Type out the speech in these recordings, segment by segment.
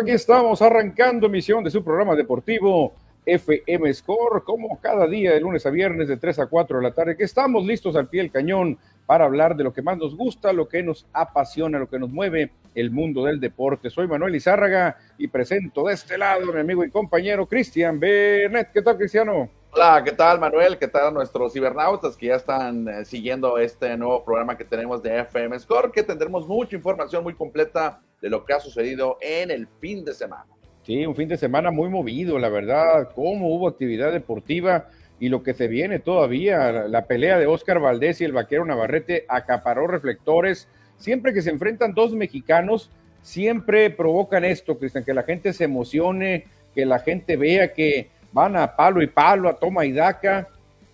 aquí estamos arrancando emisión de su programa deportivo FM Score, como cada día de lunes a viernes de 3 a 4 de la tarde, que estamos listos al pie del cañón para hablar de lo que más nos gusta, lo que nos apasiona, lo que nos mueve el mundo del deporte. Soy Manuel Izárraga y presento de este lado a mi amigo y compañero Cristian Bernet. ¿Qué tal, Cristiano? Hola, ¿qué tal Manuel? ¿Qué tal nuestros cibernautas que ya están eh, siguiendo este nuevo programa que tenemos de FM Score? Que tendremos mucha información muy completa de lo que ha sucedido en el fin de semana. Sí, un fin de semana muy movido, la verdad, cómo hubo actividad deportiva y lo que se viene todavía, la pelea de Oscar Valdés y el vaquero Navarrete acaparó reflectores. Siempre que se enfrentan dos mexicanos, siempre provocan esto, Cristian, que la gente se emocione, que la gente vea que van a palo y palo, a toma y daca.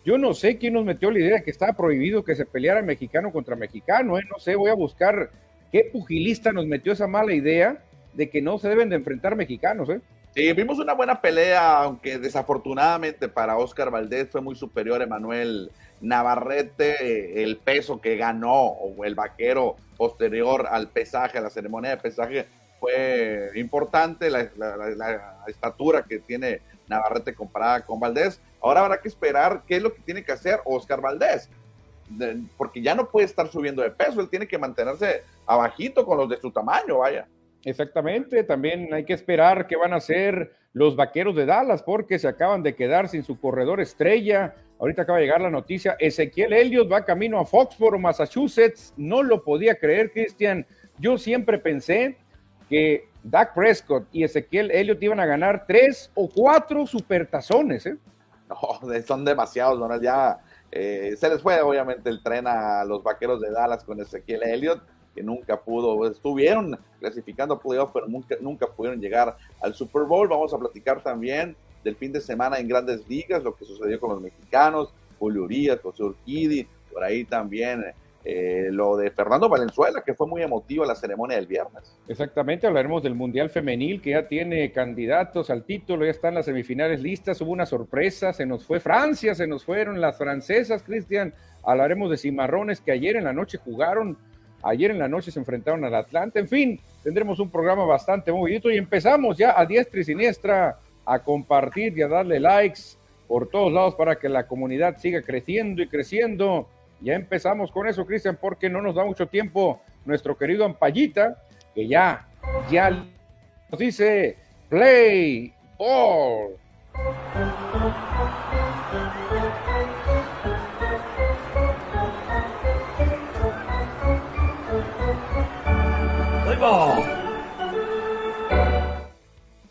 Yo no sé quién nos metió la idea de que estaba prohibido que se peleara mexicano contra mexicano, ¿eh? no sé, voy a buscar qué pugilista nos metió esa mala idea de que no se deben de enfrentar mexicanos. ¿eh? Sí, vimos una buena pelea, aunque desafortunadamente para Oscar Valdés fue muy superior Emanuel Navarrete, el peso que ganó, o el vaquero posterior al pesaje, a la ceremonia de pesaje, fue importante, la estatura que tiene Navarrete comparada con Valdés. Ahora habrá que esperar qué es lo que tiene que hacer Oscar Valdés, porque ya no puede estar subiendo de peso, él tiene que mantenerse abajito con los de su tamaño, vaya. Exactamente, también hay que esperar qué van a hacer los vaqueros de Dallas, porque se acaban de quedar sin su corredor estrella. Ahorita acaba de llegar la noticia, Ezequiel Elliott va camino a Foxborough, Massachusetts. No lo podía creer, Cristian. Yo siempre pensé que Dak Prescott y Ezequiel Elliott iban a ganar tres o cuatro supertazones. ¿eh? No, son demasiados, ¿no? Ya eh, se les fue obviamente el tren a los vaqueros de Dallas con Ezequiel Elliott, nunca pudo, estuvieron clasificando playoff, pero nunca, nunca pudieron llegar al Super Bowl. Vamos a platicar también del fin de semana en grandes ligas, lo que sucedió con los mexicanos, Julio Urias, José Urquidi, por ahí también eh, lo de Fernando Valenzuela, que fue muy emotivo la ceremonia del viernes. Exactamente, hablaremos del Mundial Femenil, que ya tiene candidatos al título, ya están las semifinales listas, hubo una sorpresa, se nos fue Francia, se nos fueron las francesas, Cristian, hablaremos de Cimarrones, que ayer en la noche jugaron, ayer en la noche se enfrentaron al Atlanta, en fin, tendremos un programa bastante movidito y empezamos ya a diestra y siniestra a compartir y a darle likes por todos lados para que la comunidad siga creciendo y creciendo ya empezamos con eso, Cristian, porque no nos da mucho tiempo nuestro querido Ampallita, que ya, ya nos dice play ball.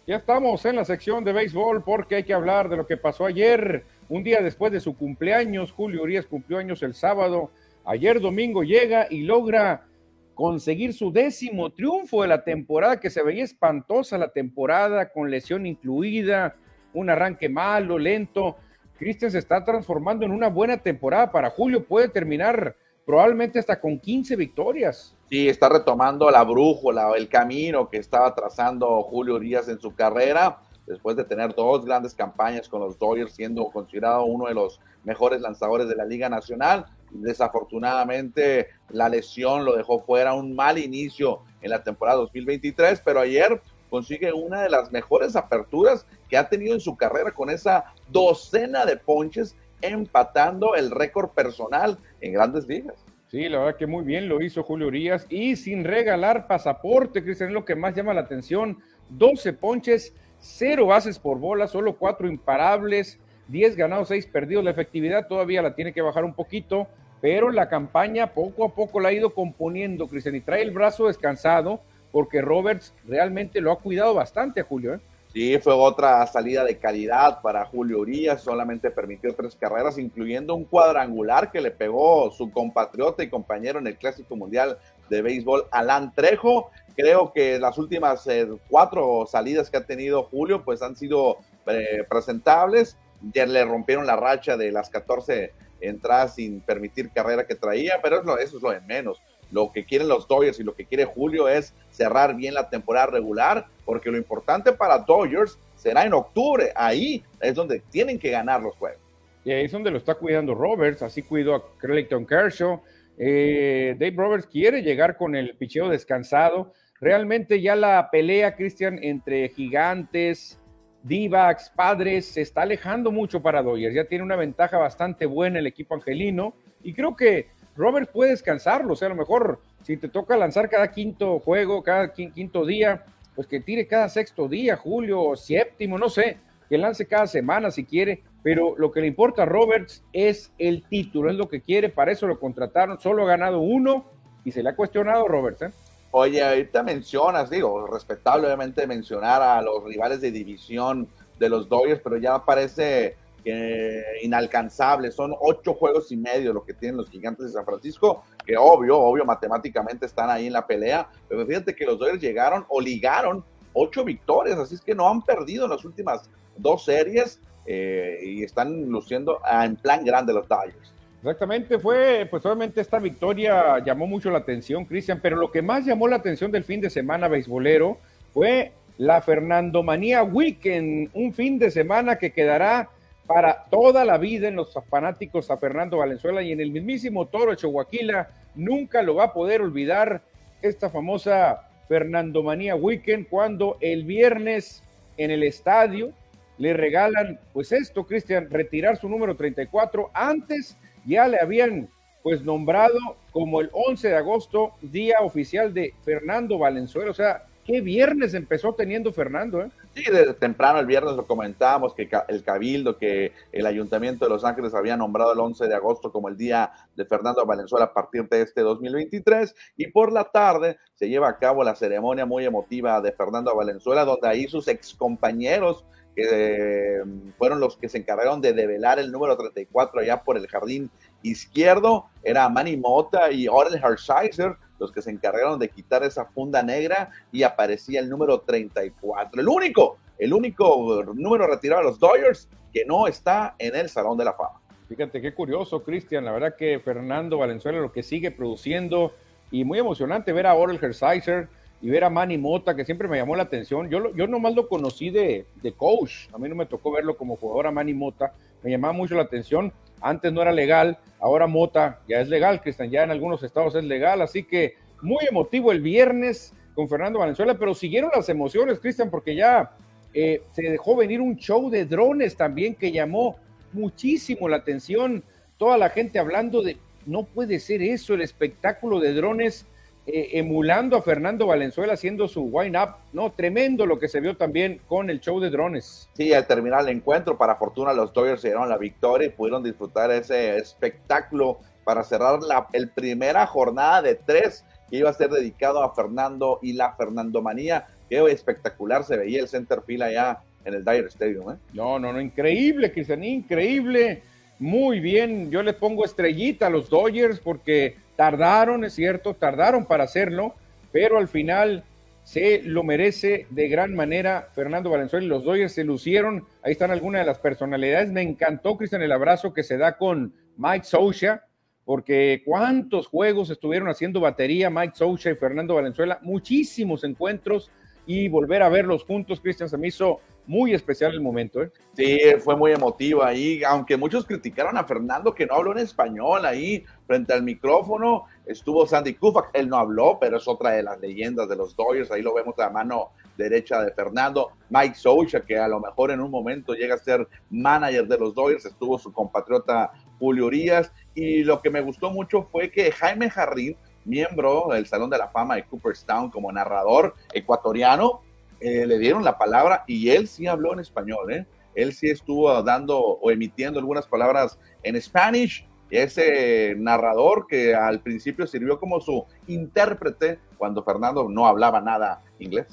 Ya estamos en la sección de béisbol porque hay que hablar de lo que pasó ayer un día después de su cumpleaños, Julio Urias cumplió años el sábado. Ayer domingo llega y logra conseguir su décimo triunfo de la temporada, que se veía espantosa la temporada, con lesión incluida, un arranque malo, lento. Cristian se está transformando en una buena temporada para Julio, puede terminar probablemente hasta con 15 victorias. Sí, está retomando la brújula, el camino que estaba trazando Julio Urias en su carrera después de tener dos grandes campañas con los Dodgers, siendo considerado uno de los mejores lanzadores de la Liga Nacional. Desafortunadamente, la lesión lo dejó fuera, un mal inicio en la temporada 2023, pero ayer consigue una de las mejores aperturas que ha tenido en su carrera con esa docena de ponches, empatando el récord personal en grandes ligas. Sí, la verdad que muy bien lo hizo Julio Urias y sin regalar pasaporte, Cristian, es lo que más llama la atención. 12 ponches cero bases por bola, solo cuatro imparables, diez ganados, seis perdidos. La efectividad todavía la tiene que bajar un poquito, pero la campaña poco a poco la ha ido componiendo, Cristian, y trae el brazo descansado porque Roberts realmente lo ha cuidado bastante Julio. ¿eh? Sí, fue otra salida de calidad para Julio Urias, solamente permitió tres carreras, incluyendo un cuadrangular que le pegó su compatriota y compañero en el Clásico Mundial de Béisbol, Alan Trejo. Creo que las últimas eh, cuatro salidas que ha tenido Julio, pues han sido eh, presentables. Ya le rompieron la racha de las 14 entradas sin permitir carrera que traía, pero eso es lo de menos. Lo que quieren los Dodgers y lo que quiere Julio es cerrar bien la temporada regular, porque lo importante para Dodgers será en octubre. Ahí es donde tienen que ganar los juegos. Y ahí es donde lo está cuidando Roberts, así cuidó a Clayton Kershaw, Eh, Dave Roberts quiere llegar con el picheo descansado. Realmente ya la pelea, Cristian, entre gigantes, Divax, padres, se está alejando mucho para Dodgers. Ya tiene una ventaja bastante buena el equipo angelino. Y creo que Roberts puede descansarlo. O sea, a lo mejor si te toca lanzar cada quinto juego, cada quinto día, pues que tire cada sexto día, julio, séptimo, no sé, que lance cada semana si quiere pero lo que le importa a Roberts es el título, es lo que quiere, para eso lo contrataron, solo ha ganado uno y se le ha cuestionado Roberts. ¿eh? Oye, ahorita mencionas, digo, respetable obviamente mencionar a los rivales de división de los Dodgers, pero ya parece que inalcanzable, son ocho juegos y medio lo que tienen los gigantes de San Francisco, que obvio, obvio, matemáticamente están ahí en la pelea, pero fíjate que los Dodgers llegaron o ligaron ocho victorias, así es que no han perdido en las últimas dos series eh, y están luciendo en plan grande los Dodgers. Exactamente, fue, pues obviamente esta victoria llamó mucho la atención, Cristian, pero lo que más llamó la atención del fin de semana beisbolero fue la Fernando Manía Weekend, un fin de semana que quedará para toda la vida en los fanáticos a Fernando Valenzuela y en el mismísimo Toro Chihuahua nunca lo va a poder olvidar esta famosa Fernando Manía Weekend cuando el viernes en el estadio le regalan, pues esto, Cristian, retirar su número 34. Antes ya le habían, pues, nombrado como el 11 de agosto, día oficial de Fernando Valenzuela. O sea, ¿qué viernes empezó teniendo Fernando? Eh? Sí, desde temprano el viernes lo comentábamos, que el Cabildo, que el Ayuntamiento de Los Ángeles había nombrado el 11 de agosto como el día de Fernando Valenzuela a partir de este 2023. Y por la tarde se lleva a cabo la ceremonia muy emotiva de Fernando Valenzuela, donde ahí sus excompañeros que fueron los que se encargaron de develar el número 34 allá por el jardín izquierdo, era Manny Mota y Orel Hershiser, los que se encargaron de quitar esa funda negra y aparecía el número 34, el único, el único número retirado de los Dodgers que no está en el Salón de la Fama. Fíjate qué curioso, Cristian, la verdad que Fernando Valenzuela lo que sigue produciendo y muy emocionante ver a Orel Hershiser y ver a Manny Mota, que siempre me llamó la atención. Yo, yo nomás lo conocí de, de coach, a mí no me tocó verlo como jugador a Manny Mota, me llamaba mucho la atención. Antes no era legal, ahora Mota ya es legal, Cristian, ya en algunos estados es legal, así que muy emotivo el viernes con Fernando Valenzuela, pero siguieron las emociones, Cristian, porque ya eh, se dejó venir un show de drones también que llamó muchísimo la atención. Toda la gente hablando de, no puede ser eso, el espectáculo de drones eh, emulando a Fernando Valenzuela haciendo su wind-up, ¿no? Tremendo lo que se vio también con el show de drones. Sí, al terminar el encuentro, para fortuna los Dodgers se dieron la victoria y pudieron disfrutar ese espectáculo para cerrar la el primera jornada de tres que iba a ser dedicado a Fernando y la Fernando Manía. Qué espectacular se veía el center field allá en el Dyer Stadium. ¿eh? No, no, no, increíble, Cristian, increíble. Muy bien, yo le pongo estrellita a los Dodgers porque Tardaron, es cierto, tardaron para hacerlo, pero al final se lo merece de gran manera Fernando Valenzuela y los Dodgers se lucieron. Ahí están algunas de las personalidades. Me encantó, Cristian, el abrazo que se da con Mike Socha, porque cuántos juegos estuvieron haciendo batería Mike Socha y Fernando Valenzuela, muchísimos encuentros y volver a verlos juntos, Cristian, se me hizo muy especial el momento. ¿eh? Sí, fue muy emotivo ahí, aunque muchos criticaron a Fernando que no habló en español ahí frente al micrófono. Estuvo Sandy Koufax, él no habló, pero es otra de las leyendas de los Dodgers. Ahí lo vemos a la mano derecha de Fernando. Mike Socha, que a lo mejor en un momento llega a ser manager de los Dodgers, estuvo su compatriota Julio Urias. Y lo que me gustó mucho fue que Jaime Jarrín, miembro del Salón de la Fama de Cooperstown como narrador ecuatoriano, eh, le dieron la palabra y él sí habló en español, ¿eh? Él sí estuvo dando o emitiendo algunas palabras en Spanish. Ese narrador que al principio sirvió como su intérprete cuando Fernando no hablaba nada inglés.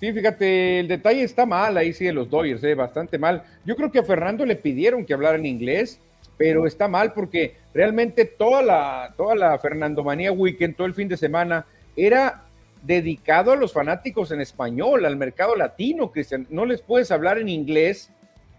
Sí, fíjate, el detalle está mal ahí sí de los Dodgers, ¿eh? bastante mal. Yo creo que a Fernando le pidieron que hablara en inglés, pero está mal porque realmente toda la, toda la Fernando Manía Weekend, todo el fin de semana, era dedicado a los fanáticos en español, al mercado latino, Cristian. No les puedes hablar en inglés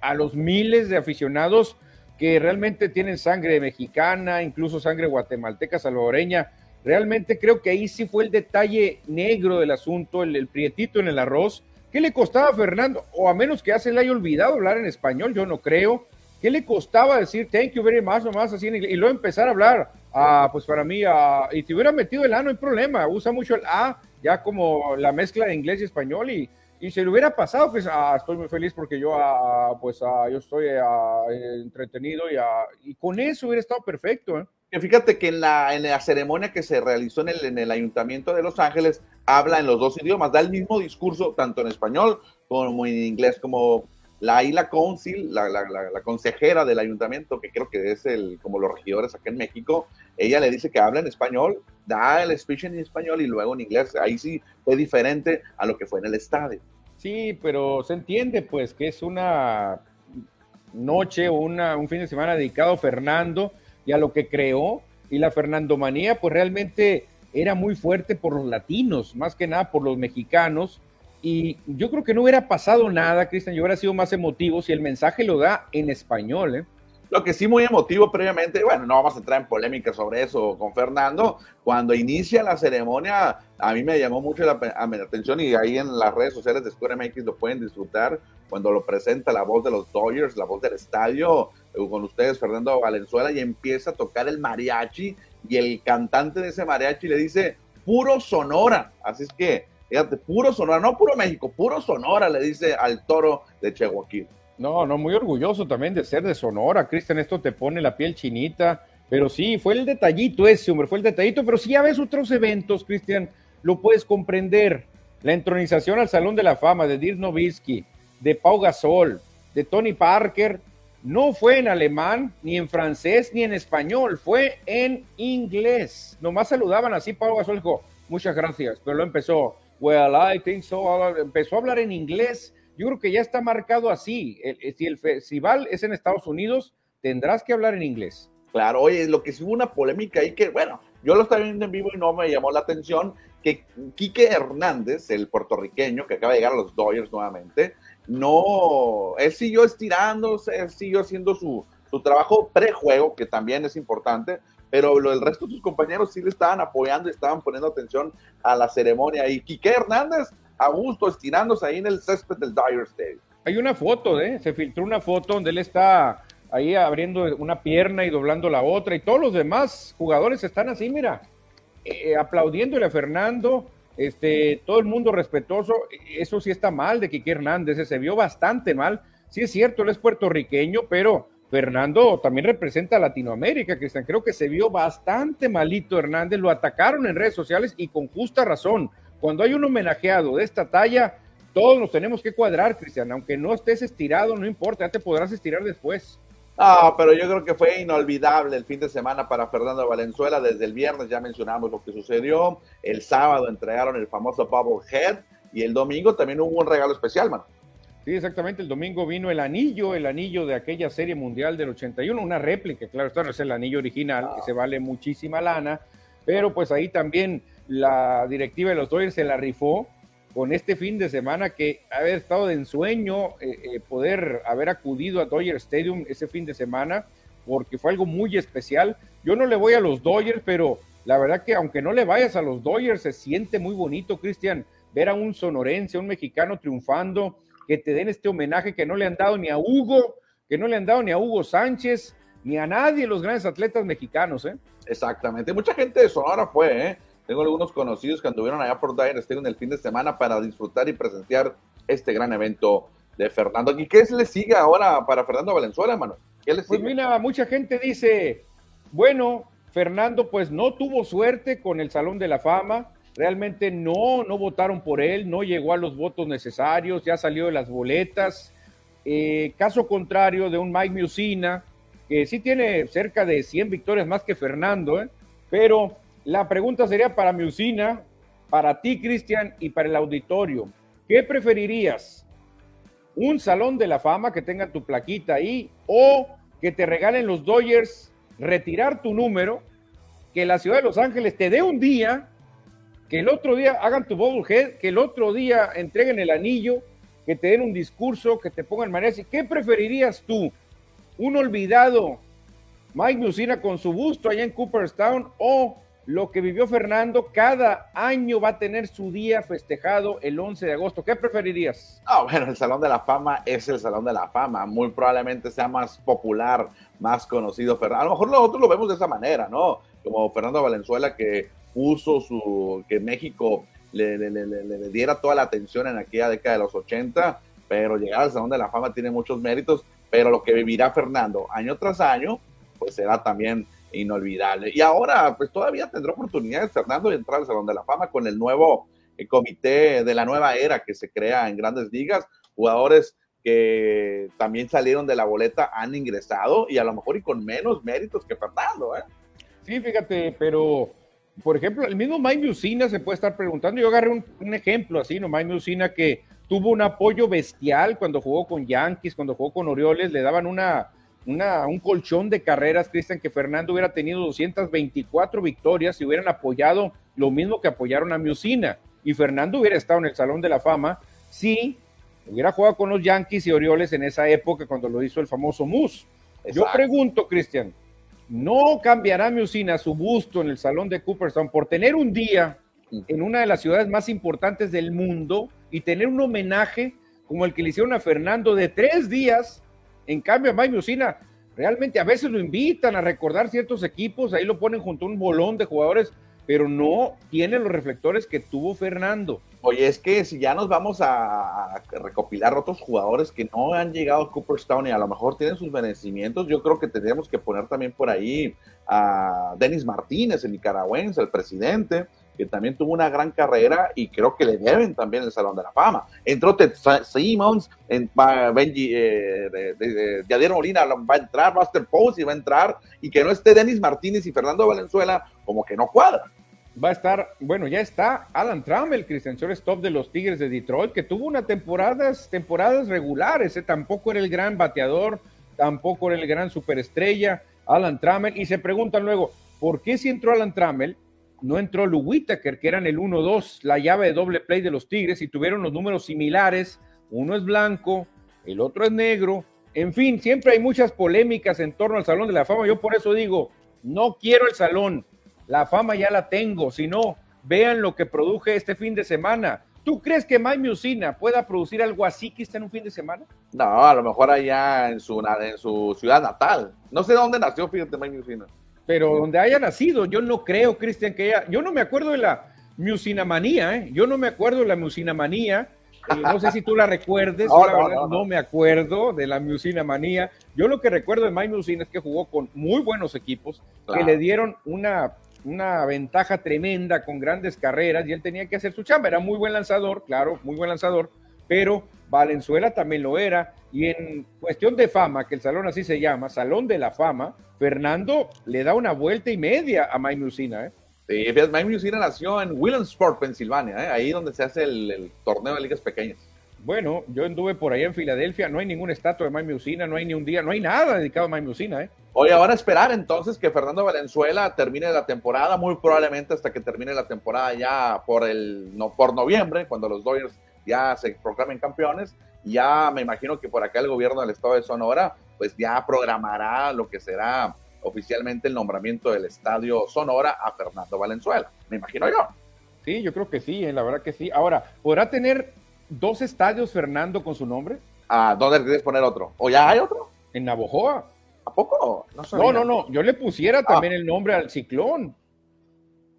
a los miles de aficionados que realmente tienen sangre mexicana, incluso sangre guatemalteca, salvadoreña. Realmente creo que ahí sí fue el detalle negro del asunto, el, prietito en el arroz. ¿Qué le costaba a Fernando? O a menos que ya se le haya olvidado hablar en español, yo no creo. ¿Qué le costaba decir thank you very much o más así en inglés? Y luego empezar a hablar Ah, pues para mí, ah, y si hubiera metido el A, no hay problema. Usa mucho el A, ya como la mezcla de inglés y español. Y, y si le hubiera pasado, pues ah, estoy muy feliz porque yo, ah, pues, ah, yo estoy ah, entretenido y, ah, y con eso hubiera estado perfecto. ¿eh? Fíjate que en la, en la ceremonia que se realizó en el, en el Ayuntamiento de Los Ángeles, habla en los dos idiomas, da el mismo discurso tanto en español como en inglés, como la Isla Council, la, la, la, la consejera del ayuntamiento, que creo que es el, como los regidores acá en México, ella le dice que habla en español, da el speech en español y luego en inglés. Ahí sí fue diferente a lo que fue en el estadio. Sí, pero se entiende pues que es una noche o una, un fin de semana dedicado a Fernando y a lo que creó. Y la Fernandomanía pues realmente era muy fuerte por los latinos, más que nada por los mexicanos. Y yo creo que no hubiera pasado nada, Cristian, yo hubiera sido más emotivo si el mensaje lo da en español. ¿eh? Lo que sí muy emotivo previamente, bueno, no vamos a entrar en polémica sobre eso con Fernando, cuando inicia la ceremonia, a mí me llamó mucho la, a mi atención y ahí en las redes sociales de Square MX lo pueden disfrutar, cuando lo presenta la voz de los Dodgers, la voz del estadio, eh, con ustedes Fernando Valenzuela y empieza a tocar el mariachi y el cantante de ese mariachi le dice, puro Sonora, así es que, fíjate, puro Sonora, no puro México, puro Sonora, le dice al toro de Chihuahua. No, no, muy orgulloso también de ser de Sonora, Cristian, esto te pone la piel chinita, pero sí, fue el detallito ese, hombre, fue el detallito, pero si ya ves otros eventos, Cristian, lo puedes comprender. La entronización al Salón de la Fama de Dirk Nowitzki, de Pau Gasol, de Tony Parker, no fue en alemán, ni en francés, ni en español, fue en inglés. Nomás saludaban así, Pau Gasol dijo, muchas gracias, pero lo empezó, well, I think so, empezó a hablar en inglés yo creo que ya está marcado así. si el festival es en Estados Unidos, tendrás que hablar en inglés. Claro, oye, lo que sí hubo una polémica ahí que, bueno, yo lo estaba viendo en vivo y no me llamó la atención que Quique Hernández, el puertorriqueño que acaba de llegar a los Dodgers nuevamente, no, él siguió estirándose, él siguió haciendo su, su trabajo prejuego, que también es importante, pero el resto de sus compañeros sí le estaban apoyando y estaban poniendo atención a la ceremonia. Y Quique Hernández a gusto, estirándose ahí en el césped del Dire Stadium. Hay una foto, ¿eh? Se filtró una foto donde él está ahí abriendo una pierna y doblando la otra, y todos los demás jugadores están así, mira, eh, aplaudiéndole a Fernando, este, todo el mundo respetuoso, eso sí está mal de Quique Hernández, se vio bastante mal, sí es cierto, él es puertorriqueño, pero Fernando también representa a Latinoamérica, Cristian, creo que se vio bastante malito Hernández, lo atacaron en redes sociales y con justa razón, cuando hay un homenajeado de esta talla, todos nos tenemos que cuadrar, Cristian. Aunque no estés estirado, no importa, ya te podrás estirar después. Ah, pero yo creo que fue inolvidable el fin de semana para Fernando Valenzuela. Desde el viernes ya mencionamos lo que sucedió. El sábado entregaron el famoso Bubble Head y el domingo también hubo un regalo especial, mano. Sí, exactamente. El domingo vino el anillo, el anillo de aquella serie mundial del 81, una réplica, claro, esto no es el anillo original, se vale muchísima lana, pero pues ahí también la directiva de los Dodgers se la rifó con este fin de semana que haber estado de ensueño eh, eh, poder haber acudido a Dodger Stadium ese fin de semana porque fue algo muy especial. Yo no le voy a los Dodgers, pero la verdad que aunque no le vayas a los Dodgers se siente muy bonito, Cristian, ver a un sonorense, un mexicano triunfando, que te den este homenaje que no le han dado ni a Hugo, que no le han dado ni a Hugo Sánchez, ni a nadie los grandes atletas mexicanos, ¿eh? Exactamente, mucha gente de Sonora fue, ¿eh? Tengo algunos conocidos que anduvieron allá por Dyer Stadium el fin de semana para disfrutar y presenciar este gran evento de Fernando. ¿Y qué le sigue ahora para Fernando Valenzuela, hermano? ¿Qué le pues mira, mucha gente dice, bueno, Fernando pues no tuvo suerte con el Salón de la Fama, realmente no, no votaron por él, no llegó a los votos necesarios, ya salió de las boletas. Eh, caso contrario de un Mike Musina, que sí tiene cerca de 100 victorias más que Fernando, ¿eh? pero la pregunta sería para mi usina, para ti, Cristian, y para el auditorio. ¿Qué preferirías? ¿Un salón de la fama que tenga tu plaquita ahí o que te regalen los Dodgers, retirar tu número, que la ciudad de Los Ángeles te dé un día, que el otro día hagan tu head, que el otro día entreguen el anillo, que te den un discurso, que te pongan maneras? ¿Qué preferirías tú? ¿Un olvidado Mike Musina con su busto allá en Cooperstown o lo que vivió Fernando, cada año va a tener su día festejado el 11 de agosto. ¿Qué preferirías? Ah, bueno, el Salón de la Fama es el Salón de la Fama. Muy probablemente sea más popular, más conocido Fernando. A lo mejor nosotros lo vemos de esa manera, ¿no? como Fernando Valenzuela que puso su, que México le, le, diera toda la atención en aquella década de los 80, pero llegar al Salón de la Fama tiene muchos méritos, pero lo que vivirá Fernando año tras año, pues será también inolvidable. Y ahora, pues todavía tendrá oportunidades Fernando de entrar al Salón de la Fama con el nuevo eh, comité de la nueva era que se crea en grandes ligas, jugadores que también salieron de la boleta han ingresado y a lo mejor y con menos méritos que Fernando. ¿eh? Sí, fíjate, pero por ejemplo, el mismo Mike Musina se puede estar preguntando. Yo agarré un, ejemplo así, ¿no? Mike Musina que tuvo un apoyo bestial cuando jugó con Yankees, cuando jugó con Orioles, le daban una, una, un colchón de carreras, Cristian, que Fernando hubiera tenido 224 victorias y hubieran apoyado lo mismo que apoyaron a Musina. Y Fernando hubiera estado en el Salón de la Fama si hubiera jugado con los Yankees y Orioles en esa época cuando lo hizo el famoso Mus. Yo pregunto, Cristian, ¿no cambiará Musina su busto en el Salón de Cooperstown por tener un día en una de las ciudades más importantes del mundo y tener un homenaje como el que le hicieron a Fernando de tres días? En cambio, a Mike Musina realmente a veces lo invitan a recordar ciertos equipos, ahí lo ponen junto a un bolón de jugadores pero no tiene los reflectores que tuvo Fernando. Oye, es que si ya nos vamos a, recopilar otros jugadores que no han llegado a Cooperstown y a lo mejor tienen sus merecimientos, yo creo que tendríamos que poner también por ahí a Denis Martínez, el nicaragüense, el presidente, que también tuvo una gran carrera y creo que le deben también el Salón de la Fama. Entró Ted Simmons, en, Benji, eh, Yadier Molina va a entrar, Buster Posey va a entrar, y que no esté Denis Martínez y Fernando Valenzuela, como que no cuadra. Va a estar, bueno, ya está Alan Trammell, Christian Stop de los Tigres de Detroit, que tuvo unas temporadas, temporadas regulares, ¿eh? tampoco era el gran bateador, tampoco era el gran superestrella, Alan Trammell, y se preguntan luego, ¿por qué si entró Alan Trammell no entró Lou Whitaker, que eran el 1-2, la llave de doble play de los Tigres, y tuvieron los números similares. Uno es blanco, el otro es negro. En fin, siempre hay muchas polémicas en torno al Salón de la Fama. Yo por eso digo, no quiero el Salón. La fama ya la tengo. Si no, vean lo que produje este fin de semana. ¿Tú crees que Mike Musina pueda producir algo así que esté en un fin de semana? No, a lo mejor allá en su, en su ciudad natal. No sé dónde nació, fíjate, Mike Musina pero donde haya nacido, yo no creo, Cristian, que ella, yo no me acuerdo de la musinamanía, ¿eh? yo no me acuerdo de la musinamanía, eh, no sé si tú la recuerdes, no, me acuerdo de la musinamanía, yo lo que recuerdo de Mike Musina es que jugó con muy buenos equipos, que le dieron una, una ventaja tremenda con grandes carreras y él tenía que hacer su chamba, era muy buen lanzador, claro, muy buen lanzador, pero Valenzuela también lo era. Y en cuestión de fama, que el salón así se llama, Salón de la Fama, Fernando le da una vuelta y media a Mike Musina. ¿eh? Sí, Mike Musina nació en Williamsport, Pensilvania, ¿eh? ahí donde se hace el, torneo de ligas pequeñas. Bueno, yo anduve por ahí en Filadelfia, no hay ninguna estatua de Mike Musina, no hay ni un día, no hay nada dedicado a Mike Musina. ¿eh? Oye, ahora esperar entonces que Fernando Valenzuela termine la temporada, muy probablemente hasta que termine la temporada ya por el no, por noviembre, cuando los Dodgers ya se proclamen campeones. Ya me imagino que por acá el gobierno del estado de Sonora, pues ya programará lo que será oficialmente el nombramiento del estadio Sonora a Fernando Valenzuela. Me imagino yo. Sí, yo creo que sí, eh, la verdad que sí. Ahora, ¿podrá tener dos estadios Fernando con su nombre? ¿A dónde quieres poner otro? ¿O ya hay otro? En Navojoa. ¿A poco? No, no, no, Yo le pusiera ah. también el nombre al ciclón.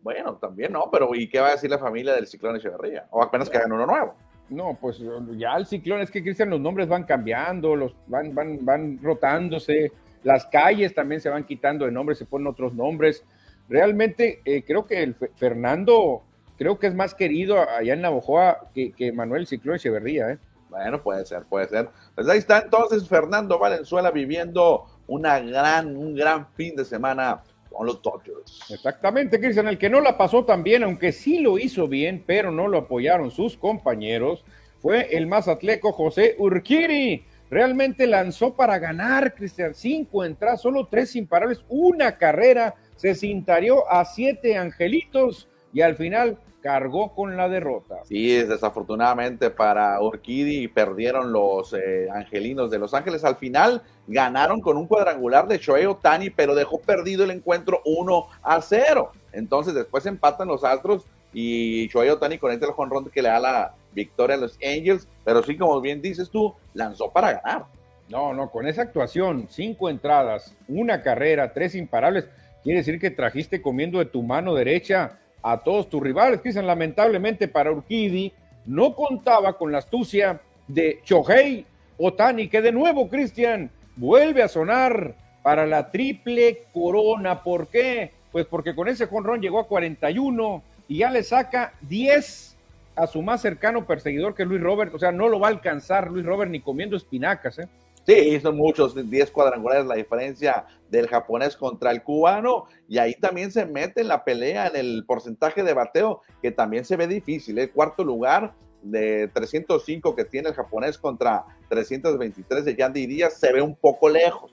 Bueno, también no, pero ¿y qué va a decir la familia del ciclón Echeverría? O apenas que hagan uno nuevo. No, pues ya el ciclón, es que Cristian, los nombres van cambiando, los van, van, van rotándose, las calles también se van quitando de nombres, se ponen otros nombres. Realmente eh, creo que el Fernando, creo que es más querido allá en Navojoa que, que Manuel Ciclón Echeverría, ¿eh? Bueno, puede ser, puede ser. Pues ahí está entonces Fernando Valenzuela viviendo una gran, un gran fin de semana los Dodgers. Exactamente, Cristian, el que no la pasó tan bien, aunque sí lo hizo bien, pero no lo apoyaron sus compañeros, fue el más atleco José Urquiri. Realmente lanzó para ganar, Cristian, cinco entradas, solo tres imparables, una carrera, se cintarió a siete angelitos y al final cargó con la derrota. Sí, desafortunadamente para Urquidi perdieron los eh, angelinos de Los Ángeles. Al final ganaron con un cuadrangular de Shohei Otani, pero dejó perdido el encuentro 1 a 0. Entonces después empatan los Astros y Shohei Otani conecta el jonrón que le da la victoria a los Angels. Pero sí, como bien dices tú, lanzó para ganar. No, no, con esa actuación, cinco entradas, una carrera, tres imparables quiere decir que trajiste comiendo de tu mano derecha a todos tus rivales. Cristian, lamentablemente para Urquidi no contaba con la astucia de Chohei Otani, que de nuevo, Cristian, vuelve a sonar para la triple corona. ¿Por qué? Pues porque con ese jonrón llegó a 41 y ya le saca 10 a su más cercano perseguidor que Luis Robert. O sea, no lo va a alcanzar Luis Robert ni comiendo espinacas, ¿eh? Sí, son muchos, 10 cuadrangulares la diferencia del japonés contra el cubano y ahí también se mete en la pelea en el porcentaje de bateo que también se ve difícil. El ¿eh? cuarto lugar de 305 que tiene el japonés contra 323 de Yandy Díaz se ve un poco lejos.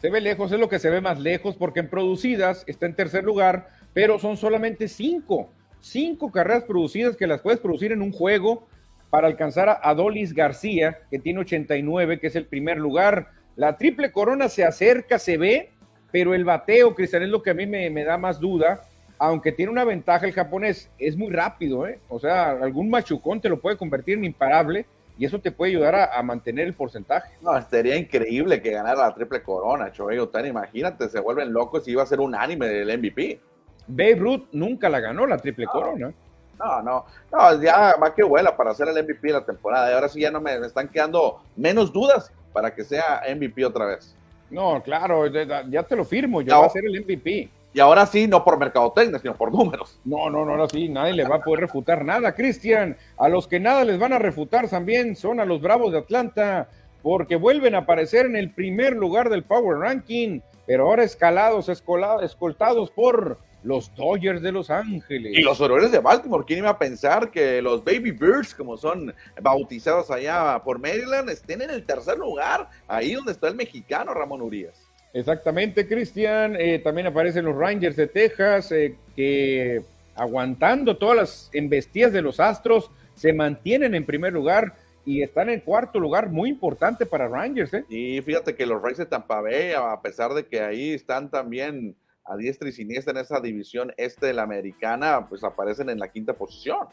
Se ve lejos, es lo que se ve más lejos porque en producidas está en tercer lugar, pero son solamente cinco, cinco carreras producidas que las puedes producir en un juego para alcanzar a Adolis García, que tiene 89, que es el primer lugar. La triple corona se acerca, se ve, pero el bateo, Cristian, es lo que a mí me, da más duda. Aunque tiene una ventaja el japonés, es muy rápido, ¿eh? O sea, algún machucón te lo puede convertir en imparable y eso te puede ayudar a, mantener el porcentaje. No, sería increíble que ganara la triple corona, Choey. Imagínate, se vuelven locos y iba a ser un anime del MVP. Babe Ruth nunca la ganó la triple corona. No, no, no, ya más que vuela para hacer el MVP de la temporada. Y ahora sí ya no me, están quedando menos dudas para que sea MVP otra vez. No, claro, ya te lo firmo, ya va a ser el MVP. Y ahora sí, no por mercadotecnia, sino por números. No, no, no, ahora sí, nadie le va a poder refutar nada, Cristian. A los que nada les van a refutar también son a los Bravos de Atlanta, porque vuelven a aparecer en el primer lugar del Power Ranking, pero ahora escalados, escoltados por los Dodgers de Los Ángeles. Y los Orioles de Baltimore. ¿Quién iba a pensar que los Baby Birds, como son bautizados allá por Maryland, estén en el tercer lugar, ahí donde está el mexicano Ramón Urias? Exactamente, Cristian. Eh, también aparecen los Rangers de Texas, eh, que aguantando todas las embestidas de los Astros, se mantienen en primer lugar y están en cuarto lugar, muy importante para Rangers. ¿eh? Y fíjate que los Rays de Tampa Bay, a pesar de que ahí están también a diestra y siniestra en esa división este de la americana, pues aparecen en la quinta posición.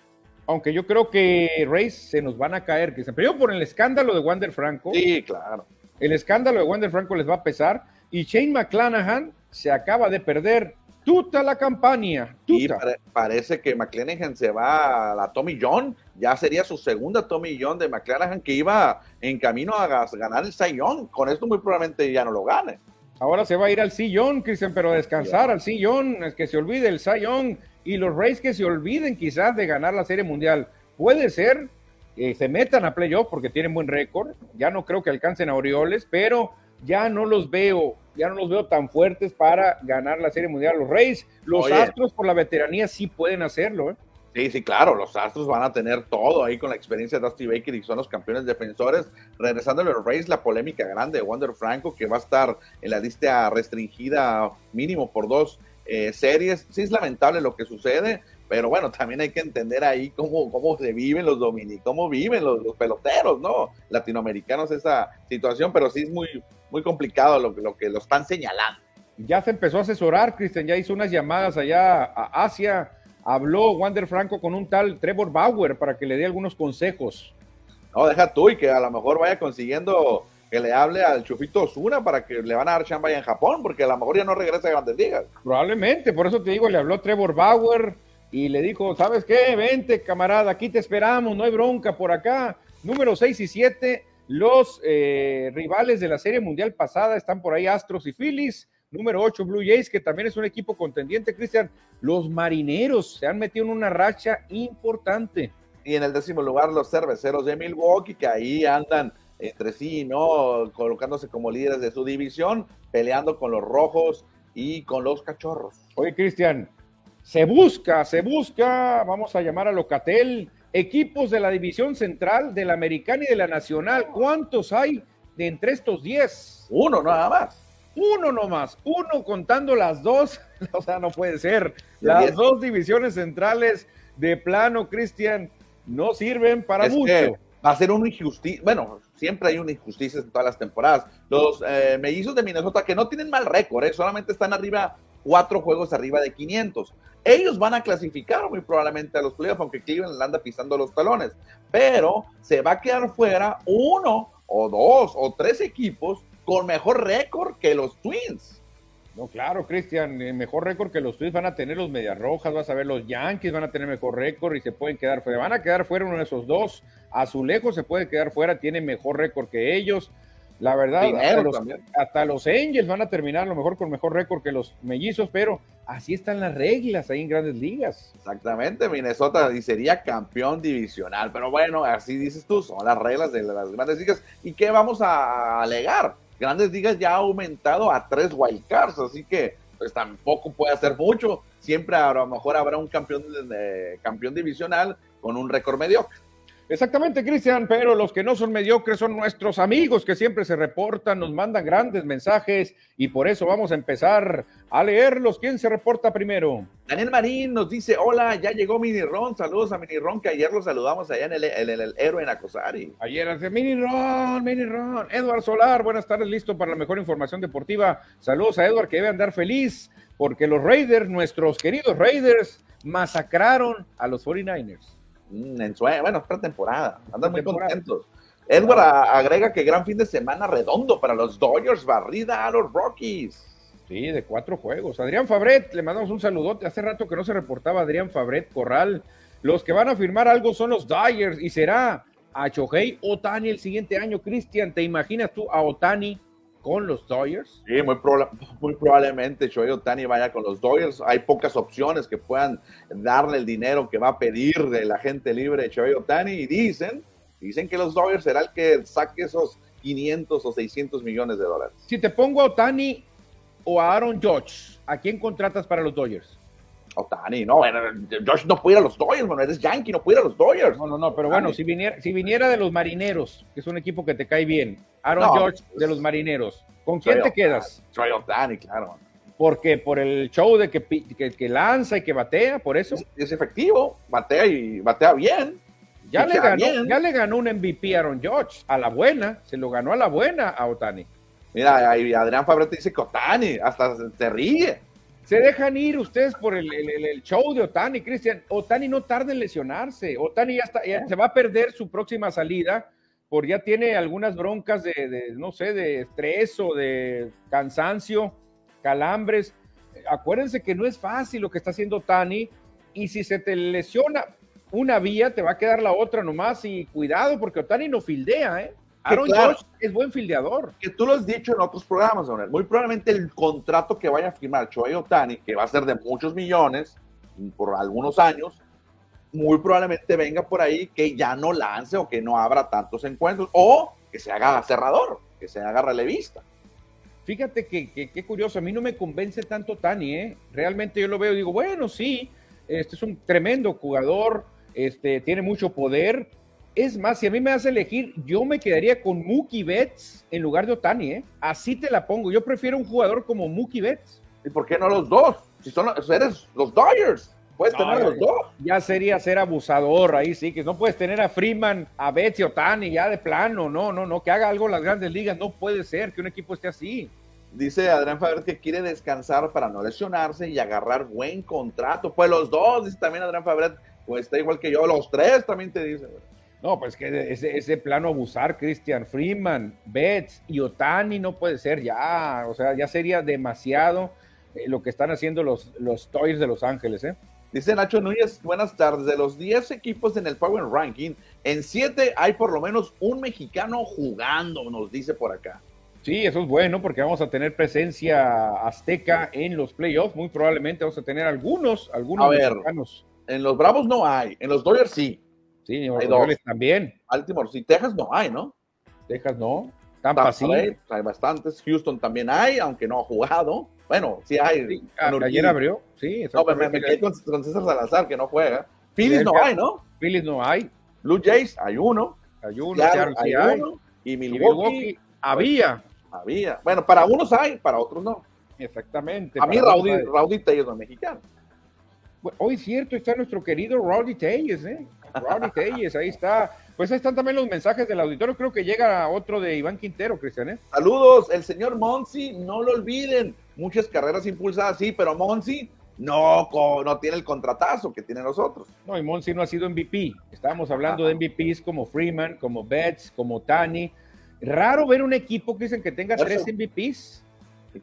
Aunque yo creo que Rays se nos van a caer, que se primero por el escándalo de Wander Franco. Sí, claro. El escándalo de Wander Franco les va a pesar. Y Shane McClanahan se acaba de perder toda la campaña. Y parece que McClanahan se va a la Tommy John. Ya sería su segunda Tommy John de McClanahan que iba en camino a ganar el Cy Con esto muy probablemente ya no lo gane. Ahora se va a ir al sillón, Cristian, pero a descansar al sillón, es que se olvide el sillón y los Rays que se olviden quizás de ganar la Serie Mundial. Puede ser que se metan a playoff porque tienen buen récord, ya no creo que alcancen a Orioles, pero ya no los veo, ya no los veo tan fuertes para ganar la Serie Mundial. Los Rays, los Astros por la veteranía sí pueden hacerlo. ¿eh? Sí, sí, claro, los Astros van a tener todo ahí con la experiencia de Dusty Baker y son los campeones defensores. Regresando a los Rays, la polémica grande de Wander Franco, que va a estar en la lista restringida mínimo por dos eh, series. Sí, es lamentable lo que sucede, pero bueno, también hay que entender ahí cómo, cómo se viven los dominicos, cómo viven los, peloteros, ¿no? Latinoamericanos esa situación, pero sí es muy, muy complicado lo, lo que lo están señalando. Ya se empezó a asesorar, Cristian, ya hizo unas llamadas allá a Asia habló Wander Franco con un tal Trevor Bauer para que le dé algunos consejos. No, deja tú y que a lo mejor vaya consiguiendo que le hable al Chufito Osuna para que le van a dar chamba en Japón, porque a lo mejor ya no regresa a Grandes Ligas. Probablemente, por eso te digo, le habló Trevor Bauer y le dijo, ¿sabes qué? Vente, camarada, aquí te esperamos, no hay bronca por acá. Número 6 y 7, los eh, rivales de la Serie Mundial pasada están por ahí, Astros y Phillies. Número 8, Blue Jays, que también es un equipo contendiente, Cristian. Los marineros se han metido en una racha importante. Y en el décimo lugar, los cerveceros de Milwaukee, que ahí andan entre sí, ¿no? Colocándose como líderes de su división, peleando con los rojos y con los cachorros. Oye, Cristian, se busca, se busca, vamos a llamar a Locatel, equipos de la división central, de la americana y de la nacional. ¿Cuántos hay de entre estos 10? Uno nada más. Uno nomás, uno contando las dos, o sea, no puede ser. Las dos divisiones centrales de plano, Cristian, no sirven para mucho. Va a ser una injusticia, bueno, siempre hay una injusticia en todas las temporadas. Los eh, mellizos de Minnesota que no tienen mal récord, ¿eh? solamente están arriba, cuatro juegos arriba de 500. Ellos van a clasificar muy probablemente a los playoffs, aunque Cleveland anda pisando los talones. Pero se va a quedar fuera uno o dos o tres equipos con mejor récord que los Twins. No, claro, Cristian, eh, mejor récord que los Twins van a tener los Medias Rojas, vas a ver los Yankees van a tener mejor récord y se pueden quedar fuera. Van a quedar fuera uno de esos dos. Azulejo se puede quedar fuera, tiene mejor récord que ellos. La verdad, hasta los, Angels van a terminar a lo mejor con mejor récord que los mellizos, pero así están las reglas ahí en grandes ligas. Exactamente, Minnesota sería campeón divisional, pero bueno, así dices tú, son las reglas de las grandes ligas. ¿Y qué vamos a alegar? Grandes Ligas ya ha aumentado a tres wildcards, así que pues tampoco puede hacer mucho. Siempre a lo mejor habrá un campeón, de, campeón divisional con un récord mediocre. Exactamente, Cristian, pero los que no son mediocres son nuestros amigos que siempre se reportan, nos mandan grandes mensajes y por eso vamos a empezar a leerlos. ¿Quién se reporta primero? Daniel Marín nos dice, hola, ya llegó Mini Ron, saludos a Mini Ron, que ayer lo saludamos allá en el, el, héroe en Acosari. Ayer hace Mini Ron, Mini Ron, Edward Solar, buenas tardes, listo para la mejor información deportiva. Saludos a Edward, que debe andar feliz porque los Raiders, nuestros queridos Raiders, masacraron a los 49ers. Mm, en bueno, es pretemporada, andan muy contentos. Edward agrega que gran fin de semana redondo para los Dodgers, barrida a los Rockies. Sí, de cuatro juegos. Adrián Fabret, le mandamos un saludote. Hace rato que no se reportaba Adrián Fabret Corral. Los que van a firmar algo son los Dodgers y será a Chohei Otani el siguiente año. Cristian, ¿te imaginas tú a Otani con los Dodgers? Sí, muy, muy probablemente Shohei Otani vaya con los Dodgers. Hay pocas opciones que puedan darle el dinero que va a pedir de la gente libre de Shohei Otani y dicen, dicen que los Dodgers será el que saque esos 500 o 600 millones de dólares. Si te pongo a Otani o a Aaron Judge, ¿a quién contratas para los Dodgers? Otani, no, Josh no puede ir a los Dodgers, bueno, eres Yankee, no puede ir a los Dodgers. No, no, no, pero bueno, si viniera, si viniera de los Marineros, que es un equipo que te cae bien, Aaron George de los Marineros, ¿con quién te quedas? Soy Otani, claro. Porque por el show de que, que, lanza y que batea, por eso. Es, efectivo, batea y batea bien. Ya le, ganó, ya le ganó un MVP a Aaron George, a la buena, se lo ganó a la buena a Otani. Mira, Adrián Fabre dice que Otani, hasta se ríe se dejan ir ustedes por el, show de Otani, Cristian. Otani no tarda en lesionarse. Otani ya, está, se va a perder su próxima salida, por ya tiene algunas broncas de, no sé, de estrés o de cansancio, calambres. Acuérdense que no es fácil lo que está haciendo Otani, y si se te lesiona una vía, te va a quedar la otra nomás. Y cuidado, porque Otani no fildea, ¿eh? Aaron es buen fildeador. Que tú lo has dicho en otros programas, Muy probablemente el contrato que vaya a firmar Choey Otani, que va a ser de muchos millones por algunos años, muy probablemente venga por ahí que ya no lance o que no abra tantos encuentros o que se haga cerrador, que se haga relevista. Fíjate que, qué curioso, a mí no me convence tanto Tani, ¿eh? Realmente yo lo veo y digo, bueno, sí, este es un tremendo jugador, este, tiene mucho poder, es más, si a mí me hace elegir, yo me quedaría con Mookie Betts en lugar de Otani, ¿eh? Así te la pongo. Yo prefiero un jugador como Mookie Betts. ¿Y por qué no los dos? Si son eres los Dodgers, puedes tener los dos. Ya sería ser abusador ahí, sí, que no puedes tener a Freeman, a Betts y Otani ya de plano. No, no, no, que haga algo en las grandes ligas. No puede ser que un equipo esté así. Dice Adrián Faber que quiere descansar para no lesionarse y agarrar buen contrato. Pues los dos, dice también Adrián Faber, pues está igual que yo, los tres también te dice. No, pues que ese, ese plano abusar, Christian Freeman, Betts y Otani no puede ser ya, o sea, ya sería demasiado eh, lo que están haciendo los, los Toys de Los Ángeles, ¿eh? Dice Nacho Núñez, buenas tardes. De los 10 equipos en el Power Ranking, en 7 hay por lo menos un mexicano jugando, nos dice por acá. Sí, eso es bueno porque vamos a tener presencia azteca en los playoffs. Muy probablemente vamos a tener algunos, algunos mexicanos. En los Bravos no hay, en los Dodgers sí. Sí, también. Baltimore, sí, Texas no hay, ¿no? Texas no. Tampa, sí. Hay, bastantes. Houston también hay, aunque no ha jugado. Bueno, sí hay. ayer abrió, sí. No, me, me quedé con, César Salazar, que no juega. Phillies no hay, ¿no? Phillies no hay. Blue Jays hay uno. Hay uno, hay, uno. Y Milwaukee, había. Había. Bueno, para unos hay, para otros no. Exactamente. A mí Rowdy, Rowdy Tellez no es mexicano. Hoy cierto está nuestro querido Rowdy Tellez, ¿eh? Ronnie Telles, ahí está. Pues ahí están también los mensajes del auditorio. Creo que llega otro de Iván Quintero, Cristian. ¿eh? Saludos, el señor Monsi, no lo olviden. Muchas carreras impulsadas, sí, pero Monsi no, no tiene el contratazo que tiene nosotros. No, y Monsi no ha sido MVP. Estábamos hablando de MVPs como Freeman, como Betts, como Tani. Raro ver un equipo que dicen que tenga tres MVPs.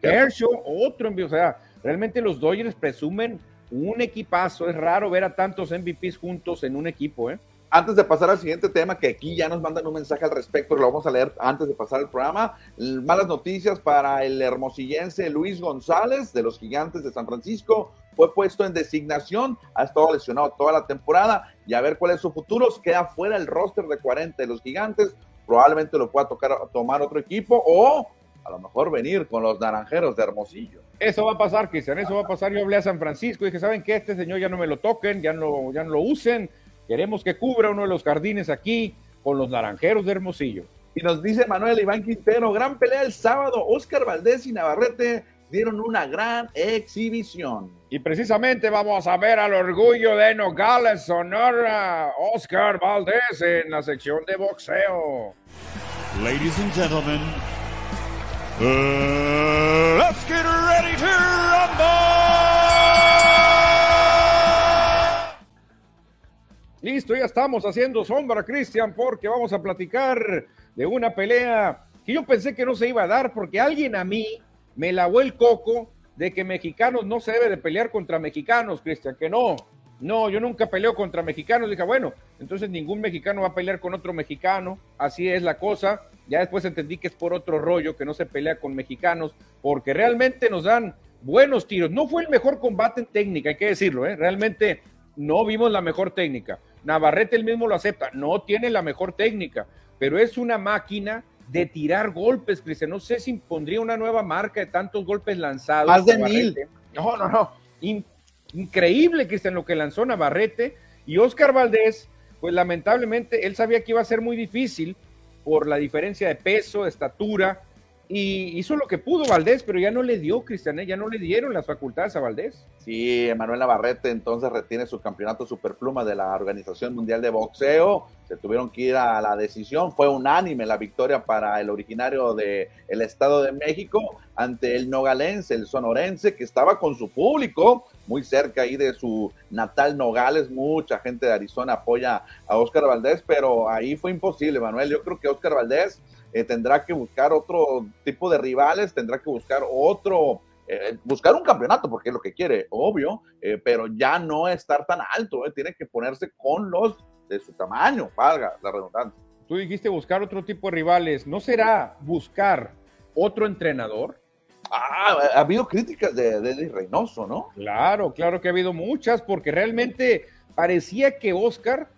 Kershaw, otro envío. O sea, realmente los Dodgers presumen un equipazo. Es raro ver a tantos MVPs juntos en un equipo, ¿eh? Antes de pasar al siguiente tema, que aquí ya nos mandan un mensaje al respecto, lo vamos a leer antes de pasar al programa. Malas noticias para el hermosillense Luis González de los Gigantes de San Francisco. Fue puesto en designación, ha estado lesionado toda la temporada y a ver cuál es su futuro. Queda fuera el roster de 40 de los Gigantes. Probablemente lo pueda tocar, tomar otro equipo o a lo mejor venir con los naranjeros de Hermosillo. Eso va a pasar, Cristian, eso va a pasar. Yo hablé a San Francisco y dije, ¿saben qué? Este señor ya no me lo toquen, ya no, ya no lo usen Queremos que cubra uno de los jardines aquí con los naranjeros de Hermosillo. Y nos dice Manuel Iván Quintero, gran pelea el sábado. Oscar Valdés y Navarrete dieron una gran exhibición. Y precisamente vamos a ver al orgullo de Nogales, Sonora, Oscar Valdés en la sección de boxeo. Ladies and gentlemen, Listo, ya estamos haciendo sombra, Cristian, porque vamos a platicar de una pelea que yo pensé que no se iba a dar porque alguien a mí me lavó el coco de que mexicanos no se debe de pelear contra mexicanos, Cristian, que no. No, yo nunca peleo contra mexicanos. Dije, bueno, entonces ningún mexicano va a pelear con otro mexicano. Así es la cosa. Ya después entendí que es por otro rollo, que no se pelea con mexicanos, porque realmente nos dan buenos tiros. No fue el mejor combate en técnica, hay que decirlo, ¿eh? Realmente no vimos la mejor técnica. Navarrete él mismo lo acepta, no tiene la mejor técnica, pero es una máquina de tirar golpes, Cristian. No sé si impondría una nueva marca de tantos golpes lanzados. Más de mil. No, no, no. Increíble, Cristian, lo que lanzó Navarrete. Y Oscar Valdés, pues lamentablemente, él sabía que iba a ser muy difícil por la diferencia de peso, de estatura, y hizo lo que pudo Valdés, pero ya no le dio, Cristian, ¿eh? ya no le dieron las facultades a Valdés. Sí, Emanuel Navarrete entonces retiene su campeonato superpluma de la Organización Mundial de Boxeo. Se tuvieron que ir a la decisión. Fue unánime la victoria para el originario del el Estado de México ante el nogalense, el sonorense, que estaba con su público muy cerca ahí de su natal Nogales. Mucha gente de Arizona apoya a Oscar Valdés, pero ahí fue imposible, Manuel. Yo creo que Oscar Valdés eh, tendrá que buscar otro tipo de rivales, tendrá que buscar otro, eh, buscar un campeonato, porque es lo que quiere, obvio, eh, pero ya no estar tan alto, tiene que ponerse con los de su tamaño, valga la redundancia. Tú dijiste buscar otro tipo de rivales, ¿no será buscar otro entrenador? Ah, ha habido críticas de, de Reynoso, ¿no? Claro, claro que ha habido muchas, porque realmente parecía que Oscar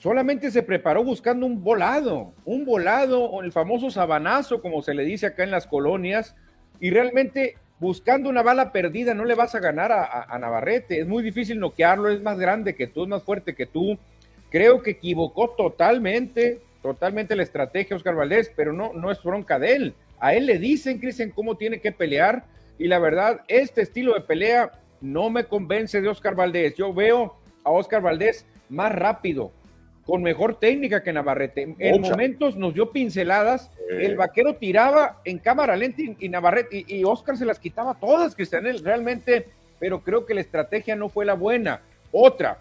solamente se preparó buscando un volado, un volado el famoso sabanazo, como se le dice acá en las colonias, y realmente buscando una bala perdida no le vas a ganar a, Navarrete, es muy difícil noquearlo, es más grande que tú, es más fuerte que tú. Creo que equivocó totalmente, totalmente la estrategia Oscar Valdés, pero no, no es bronca de él. A él le dicen, Cristian, cómo tiene que pelear, y la verdad, este estilo de pelea no me convence de Oscar Valdés. Yo veo a Oscar Valdés más rápido, con mejor técnica que Navarrete. En momentos nos dio pinceladas, el vaquero tiraba en cámara lenta y, Navarrete y, Oscar se las quitaba todas, Cristianel, realmente, pero creo que la estrategia no fue la buena. Otra,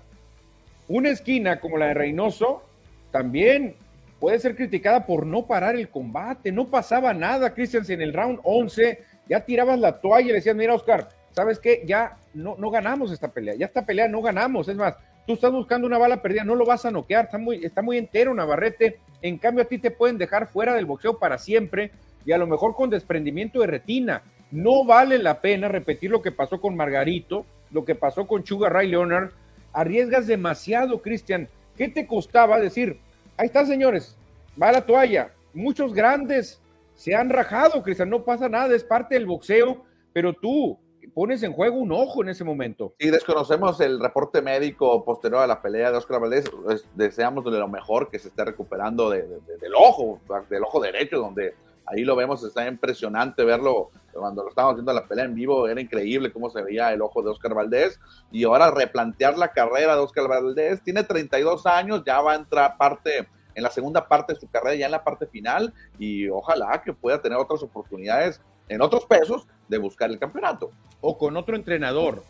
una esquina como la de Reynoso también puede ser criticada por no parar el combate, no pasaba nada, Cristian, si en el round 11 ya tirabas la toalla y le decías, mira Oscar, ¿sabes qué? Ya no, no ganamos esta pelea, ya esta pelea no ganamos, es más, tú estás buscando una bala perdida, no lo vas a noquear, está muy, está muy entero Navarrete, en cambio a ti te pueden dejar fuera del boxeo para siempre y a lo mejor con desprendimiento de retina. No vale la pena repetir lo que pasó con Margarito, lo que pasó con Sugar Ray Leonard, arriesgas demasiado, Cristian. ¿Qué te costaba decir? Ahí está, señores, va la toalla. Muchos grandes se han rajado, Cristian, no pasa nada, es parte del boxeo, pero tú, pones en juego un ojo en ese momento. Y desconocemos el reporte médico posterior a la pelea de Oscar Valdés. deseamos de lo mejor que se esté recuperando del ojo, del ojo derecho, donde ahí lo vemos, está impresionante verlo. Cuando lo estábamos viendo la pelea en vivo, era increíble cómo se veía el ojo de Oscar Valdés. Y ahora replantear la carrera de Oscar Valdés. Tiene 32 años, ya va a entrar parte en la segunda parte de su carrera, ya en la parte final. Y ojalá que pueda tener otras oportunidades en otros pesos de buscar el campeonato. O con otro entrenador.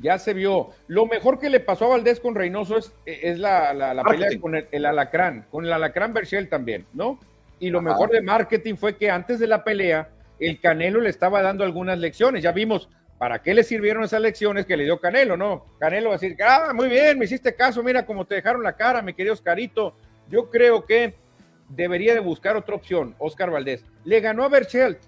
Ya se vio. Lo mejor que le pasó a Valdés con Reynoso es, es la, la, pelea con el, Alacrán, con el Alacrán Berchel también, ¿no? Y lo mejor de marketing fue que antes de la pelea el Canelo le estaba dando algunas lecciones. Ya vimos para qué le sirvieron esas lecciones que le dio Canelo, ¿no? Canelo va a decir, ah, muy bien, me hiciste caso, mira cómo te dejaron la cara, mi querido Oscarito. Yo creo que debería de buscar otra opción, Oscar Valdés. Le ganó a Berchelt.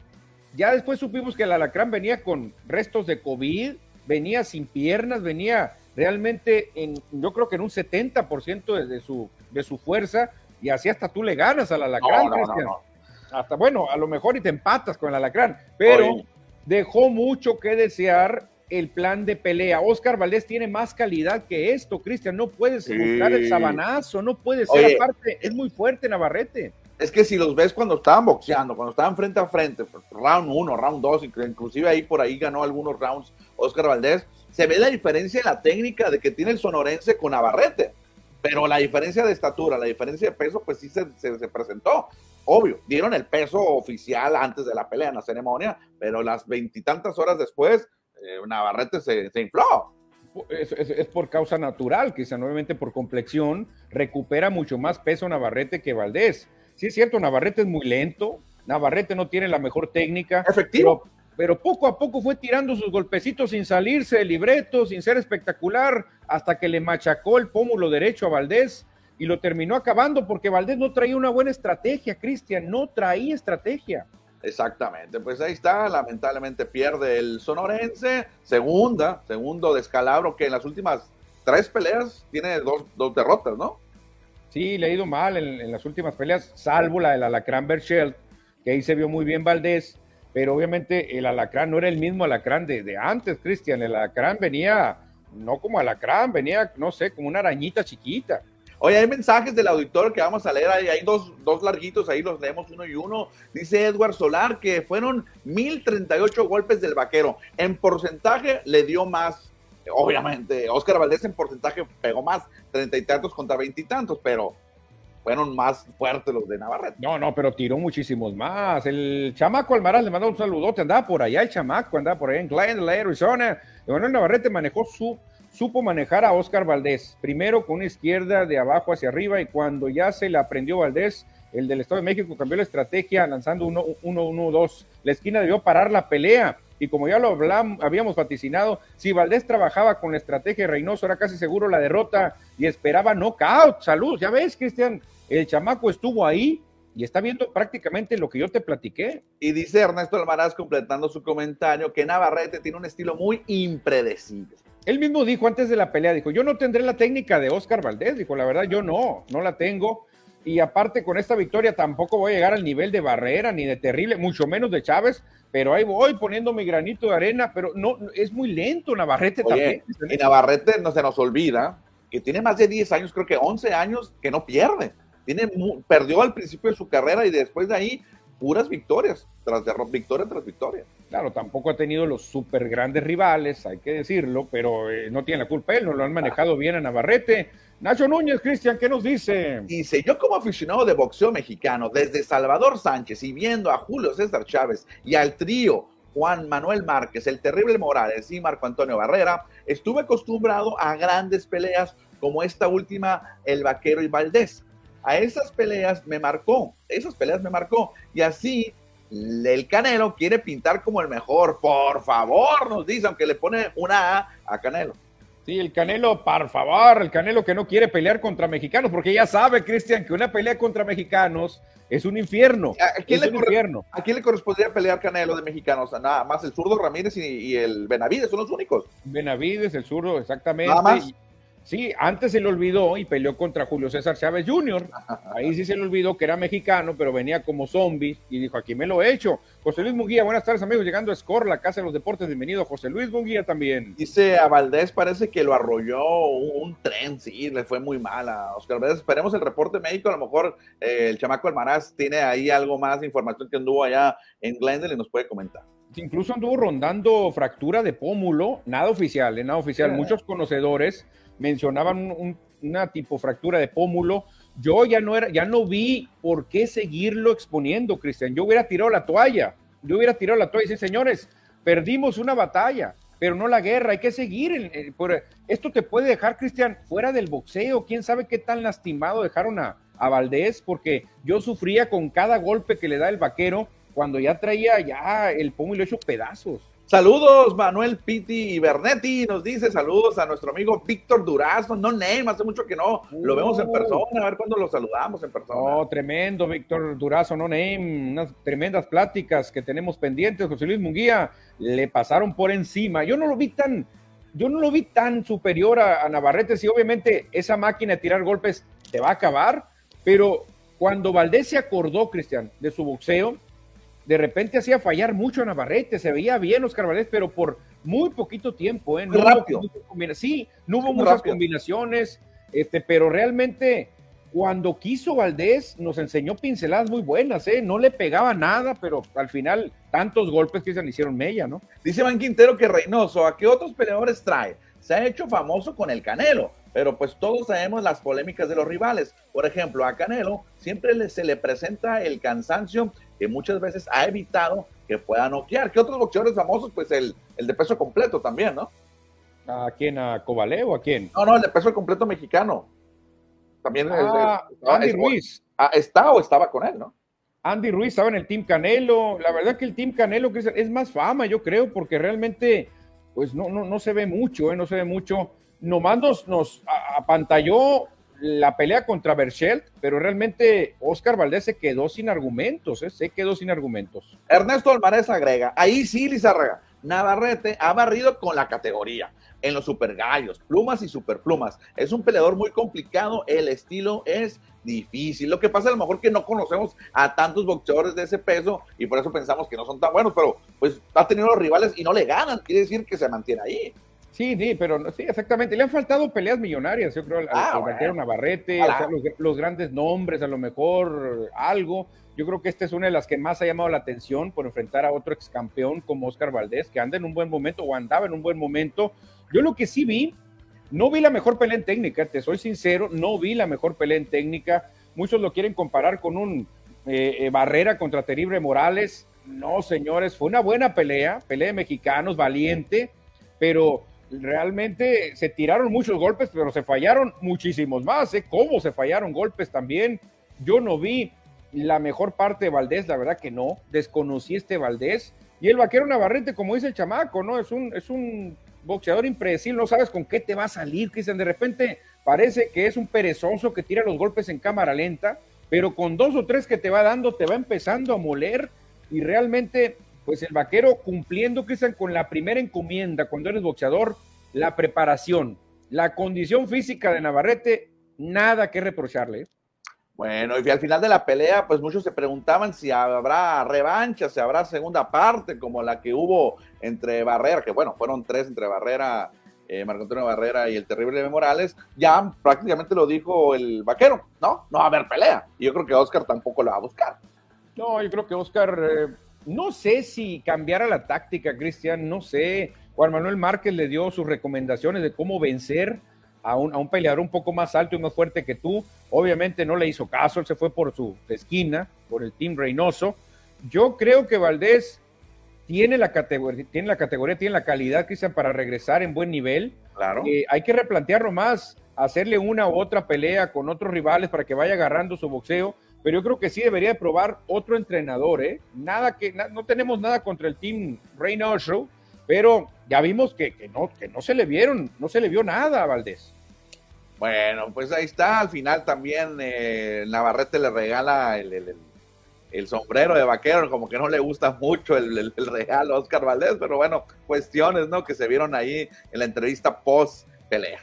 Ya después supimos que el alacrán venía con restos de COVID, venía sin piernas, venía realmente en, yo creo que en un 70% de, su, de su fuerza, y así hasta tú le ganas al alacrán, Hasta bueno, a lo mejor y te empatas con el alacrán, pero dejó mucho que desear el plan de pelea. Oscar Valdés tiene más calidad que esto, Cristian. No puedes buscar el sabanazo, no puede ser. Aparte, es muy fuerte Navarrete. Es que si los ves cuando estaban boxeando, cuando estaban frente a frente, round 1, round 2, inclusive ahí por ahí ganó algunos rounds Oscar Valdés, se ve la diferencia en la técnica de que tiene el sonorense con Navarrete. Pero la diferencia de estatura, la diferencia de peso, pues sí se, se presentó obvio, dieron el peso oficial antes de la pelea en la ceremonia, pero las veintitantas horas después, eh, Navarrete se, infló. Es, por causa natural, quizá nuevamente por complexión, recupera mucho más peso Navarrete que Valdés. Sí es cierto, Navarrete es muy lento, Navarrete no tiene la mejor técnica. Efectivo. Pero, pero poco a poco fue tirando sus golpecitos sin salirse del libreto, sin ser espectacular, hasta que le machacó el pómulo derecho a Valdés y lo terminó acabando porque Valdés no traía una buena estrategia, Cristian, no traía estrategia. Exactamente, pues ahí está, lamentablemente pierde el sonorense, segunda, segundo descalabro que en las últimas tres peleas tiene dos, derrotas, ¿no? Sí, le ha ido mal en, las últimas peleas, salvo la del Alacrán Berchel, que ahí se vio muy bien Valdés, pero obviamente el Alacrán no era el mismo Alacrán de, de antes, Cristian, el Alacrán venía, no como Alacrán, venía, no sé, como una arañita chiquita. Oye, hay mensajes del auditor que vamos a leer, hay, hay dos, dos larguitos, ahí los leemos uno y uno. Dice Edward Solar que fueron 1038 golpes del vaquero. En porcentaje le dio más, obviamente. Oscar Valdés en porcentaje pegó más, treinta y tantos contra veintitantos, pero fueron más fuertes los de Navarrete. No, no, pero tiró muchísimos más. El chamaco Almaraz le mandó un saludote, andaba por allá el chamaco, andaba por allá en Glendale, Arizona. Emanuel Navarrete manejó su supo manejar a Oscar Valdés, primero con una izquierda de abajo hacia arriba y cuando ya se le aprendió Valdés, el del Estado de México cambió la estrategia lanzando 1-1-2. La esquina debió parar la pelea y como ya lo hablamos, habíamos vaticinado, si Valdés trabajaba con la estrategia de Reynoso era casi seguro la derrota y esperaba knockout. Salud, ya ves, Cristian, el chamaco estuvo ahí y está viendo prácticamente lo que yo te platiqué. Y dice Ernesto Almaraz, completando su comentario, que Navarrete tiene un estilo muy impredecible. Él mismo dijo antes de la pelea, dijo, yo no tendré la técnica de Oscar Valdés, dijo, la verdad yo no, no la tengo. Y aparte con esta victoria tampoco voy a llegar al nivel de Barrera ni de Terrible, mucho menos de Chávez, pero ahí voy poniendo mi granito de arena, pero no, es muy lento Navarrete también. Y Navarrete no se nos olvida que tiene más de 10 años, creo que 11 años que no pierde. Tiene, perdió al principio de su carrera y después de ahí puras victorias, tras victoria tras victoria. Claro, tampoco ha tenido los súper grandes rivales, hay que decirlo, pero eh, no tiene la culpa él, no lo han manejado bien a Navarrete. Nacho Núñez, Cristian, ¿qué nos dice? Dice, yo como aficionado de boxeo mexicano, desde Salvador Sánchez y viendo a Julio César Chávez y al trío Juan Manuel Márquez, el terrible Morales y Marco Antonio Barrera, estuve acostumbrado a grandes peleas como esta última, el Vaquero y Valdés a esas peleas me marcó, esas peleas me marcó. Y así el Canelo quiere pintar como el mejor. Por favor, nos dice, aunque le pone una A a Canelo. Sí, el Canelo, por favor, el Canelo que no quiere pelear contra mexicanos, porque ya sabe, Cristian, que una pelea contra mexicanos es un infierno. ¿A quién, le, ¿A quién le correspondría pelear Canelo de mexicanos? Nada más el zurdo Ramírez y, el Benavides son los únicos. Benavides, el zurdo, exactamente. Nada más. Sí, antes se le olvidó y peleó contra Julio César Chávez Jr. Ahí sí se le olvidó que era mexicano, pero venía como zombie y dijo, aquí me lo he hecho. José Luis Munguía, buenas tardes amigos, llegando a Score, la Casa de los Deportes, bienvenido José Luis Munguía también. Dice a Valdés, parece que lo arrolló un, tren, sí, le fue muy mal a Oscar Valdés. Esperemos el reporte médico, a lo mejor eh, el chamaco Almaraz tiene ahí algo más de información que anduvo allá en Glendale y nos puede comentar incluso anduvo rondando fractura de pómulo, nada oficial, eh, nada oficial. Muchos conocedores mencionaban una tipo fractura de pómulo. Yo ya no era, ya no vi por qué seguirlo exponiendo, Cristian. Yo hubiera tirado la toalla. Yo hubiera tirado la toalla y decir, señores, perdimos una batalla, pero no la guerra. Hay que seguir. esto te puede dejar, Cristian, fuera del boxeo. Quién sabe qué tan lastimado dejaron a, a Valdés, porque yo sufría con cada golpe que le da el vaquero cuando ya traía ya el pómulo hecho pedazos. Saludos, Manuel Pitti y Bernetti. Nos dice saludos a nuestro amigo Víctor Durazo. No name, hace mucho que no lo vemos en persona. A ver cuándo lo saludamos en persona. Oh, tremendo, Víctor Durazo, no name. Unas tremendas pláticas que tenemos pendientes. José Luis Munguía le pasaron por encima. Yo no lo vi tan, yo no lo vi tan superior a, a Navarrete. Sí, obviamente esa máquina de tirar golpes te va a acabar, pero cuando Valdés se acordó, Cristian, de su boxeo, de repente hacía fallar mucho a Navarrete, se veía bien Oscar Valdés, pero por muy poquito tiempo, ¿eh? No rápido. Hubo, sí, no hubo muchas rápido. combinaciones, este, pero realmente cuando quiso Valdés nos enseñó pinceladas muy buenas, ¿eh? No le pegaba nada, pero al final tantos golpes que se le hicieron mella, ¿no? Dice Van Quintero que Reynoso, ¿a qué otros peleadores trae? Se ha hecho famoso con el Canelo, pero pues todos sabemos las polémicas de los rivales. Por ejemplo, a Canelo siempre se le presenta el cansancio que muchas veces ha evitado que pueda noquear. ¿Qué otros boxeadores famosos? Pues el, el de peso completo también, ¿no? ¿A quién? ¿A Cobale o a quién? No, no, el de peso completo mexicano. También ah, es, Andy es, Ruiz. Ah, está o estaba con él, ¿no? Andy Ruiz estaba en el Team Canelo. La verdad que el Team Canelo es más fama, yo creo, porque realmente, pues no, no, no se ve mucho, ¿eh? no se ve mucho. Nomás nos, nos apantalló la pelea contra Berchelt, pero realmente Oscar Valdés se quedó sin argumentos, ¿eh? se quedó sin argumentos. Ernesto Alvarez agrega, ahí sí, Lizarraga, Navarrete ha barrido con la categoría en los super gallos, plumas y superplumas. Es un peleador muy complicado, el estilo es difícil. Lo que pasa a lo mejor que no conocemos a tantos boxeadores de ese peso y por eso pensamos que no son tan buenos, pero pues ha tenido los rivales y no le ganan, quiere decir que se mantiene ahí. Sí, sí, pero sí, exactamente. Le han faltado peleas millonarias, yo creo, al, Ah, al Navarrete, o sea, los, los grandes nombres, a lo mejor algo. Yo creo que esta es una de las que más ha llamado la atención por enfrentar a otro ex campeón como Oscar Valdés, que anda en un buen momento o andaba en un buen momento. Yo lo que sí vi, no vi la mejor pelea en técnica, te soy sincero, no vi la mejor pelea en técnica. Muchos lo quieren comparar con un eh, eh, Barrera contra Terrible Morales. No, señores, fue una buena pelea, pelea de mexicanos, valiente, pero realmente se tiraron muchos golpes, pero se fallaron muchísimos más. ¿eh? ¿Cómo se fallaron golpes también? Yo no vi la mejor parte de Valdés, la verdad que no. Desconocí este Valdés. Y el vaquero Navarrete, como dice el chamaco, ¿no? Es un, es un boxeador impredecible, no sabes con qué te va a salir, Cristian. De repente parece que es un perezoso que tira los golpes en cámara lenta, pero con dos o tres que te va dando, te va empezando a moler. Y realmente, pues el vaquero cumpliendo, Cristian, con la primera encomienda cuando eres boxeador, la preparación, la condición física de Navarrete, nada que reprocharle. ¿eh? Bueno, y al final de la pelea, pues muchos se preguntaban si habrá revancha, si habrá segunda parte, como la que hubo entre Barrera, que bueno, fueron tres entre Barrera, eh, Marco Antonio Barrera y el terrible Morales. Ya prácticamente lo dijo el vaquero, ¿no? No va a haber pelea. Y yo creo que Oscar tampoco la va a buscar. No, yo creo que Oscar, eh, no sé si cambiara la táctica, Cristian, no sé. Juan Manuel Márquez le dio sus recomendaciones de cómo vencer a un, a un, peleador un poco más alto y más fuerte que tú. Obviamente no le hizo caso, él se fue por su esquina, por el Team Reynoso. Yo creo que Valdés tiene la categoría, tiene la categoría, tiene la calidad, Cristian, para regresar en buen nivel. Claro. Eh, hay que replantearlo más, hacerle una u otra pelea con otros rivales para que vaya agarrando su boxeo. Pero yo creo que sí debería probar otro entrenador, ¿eh? Nada que, na, no tenemos nada contra el Team Reynoso, pero ya vimos que, que, no, que no se le vieron, no se le vio nada a Valdés. Bueno, pues ahí está. Al final también eh, Navarrete le regala el, el, el, sombrero de vaquero, como que no le gusta mucho el, el, regalo a Oscar Valdés, pero bueno, cuestiones, ¿no? Que se vieron ahí en la entrevista post pelea.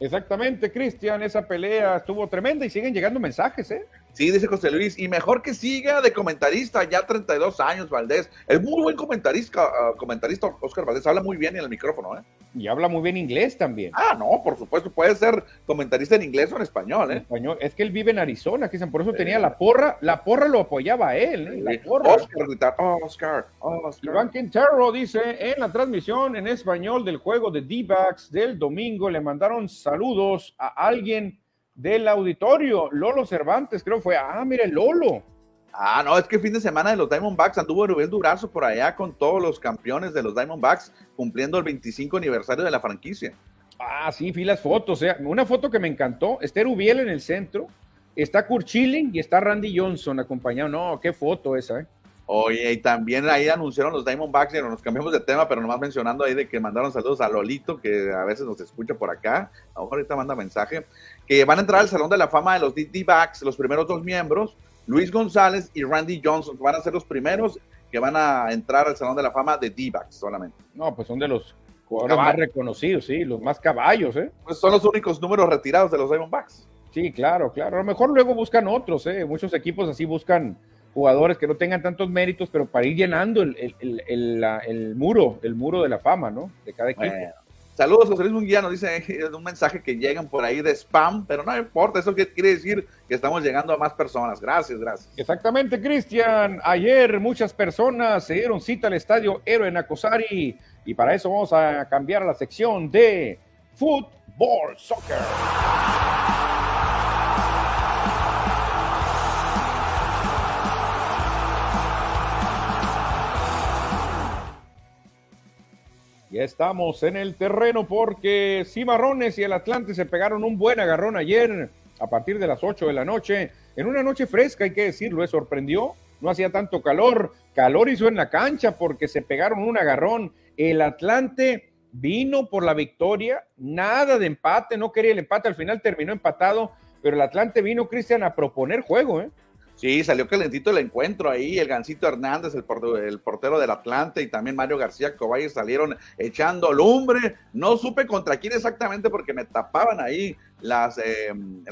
Exactamente, Cristian, esa pelea estuvo tremenda y siguen llegando mensajes, ¿eh? Sí, dice José Luis, y mejor que siga de comentarista, ya 32 años, Valdés. Es muy buen comentarista, uh, comentarista Oscar Valdés, habla muy bien en el micrófono, ¿eh? Y habla muy bien inglés también. Ah, no, por supuesto, puede ser comentarista en inglés o en español, ¿eh? En español. Es que él vive en Arizona, Cristian, por eso sí. tenía la porra, la porra lo apoyaba a él, ¿eh? La porra. Oscar, gritar, oh, Oscar, oh, Oscar. Iván Quintero dice, en la transmisión en español del juego de D-Backs del domingo, le mandaron saludos a alguien del auditorio, Lolo Cervantes, creo fue, ah, mire, Lolo. Ah, no, es que el fin de semana de los Diamondbacks anduvo Rubén Durazo por allá con todos los campeones de los Diamondbacks, cumpliendo el 25 aniversario de la franquicia. Ah, sí, vi las fotos, eh. una foto que me encantó, está Rubiel en el centro, está Kurt Schilling y está Randy Johnson acompañado, no, qué foto esa, eh. Oye, y también ahí anunciaron los Diamondbacks, nos cambiamos de tema, pero nomás mencionando ahí de que mandaron saludos a Lolito, que a veces nos escucha por acá, a lo mejor ahorita manda mensaje, que van a entrar al Salón de la Fama de los D-Backs, los primeros dos miembros, Luis González y Randy Johnson, van a ser los primeros que van a entrar al Salón de la Fama de D-Backs solamente. No, pues son de los jugadores más reconocidos, sí, los más caballos, ¿eh? Pues son los únicos números retirados de los Diamondbacks. Sí, claro, claro. A lo mejor luego buscan otros, ¿eh? Muchos equipos así buscan jugadores que no tengan tantos méritos, pero para ir llenando el, el, el, el muro, el muro de la fama, ¿no? De cada equipo. Saludos, José Luis Munguía, nos dice un mensaje que llegan por ahí de spam, pero no importa, eso quiere decir que estamos llegando a más personas. Gracias, gracias. Exactamente, Cristian. Ayer muchas personas se dieron cita al estadio Héroe Nacosari y para eso vamos a cambiar a la sección de fútbol, soccer. Ya estamos en el terreno porque Cimarrones y el Atlante se pegaron un buen agarrón ayer a partir de las 8 de la noche. En una noche fresca, hay que decirlo, ¿eh? sorprendió. No hacía tanto calor. Calor hizo en la cancha porque se pegaron un agarrón. El Atlante vino por la victoria, nada de empate, no quería el empate, al final terminó empatado, pero el Atlante vino, Cristian, a proponer juego, ¿eh? Sí, salió calentito el encuentro ahí, el Gancito Hernández, el, portero, del Atlante, y también Mario García Cobayes salieron echando lumbre. No supe contra quién exactamente porque me tapaban ahí las, em,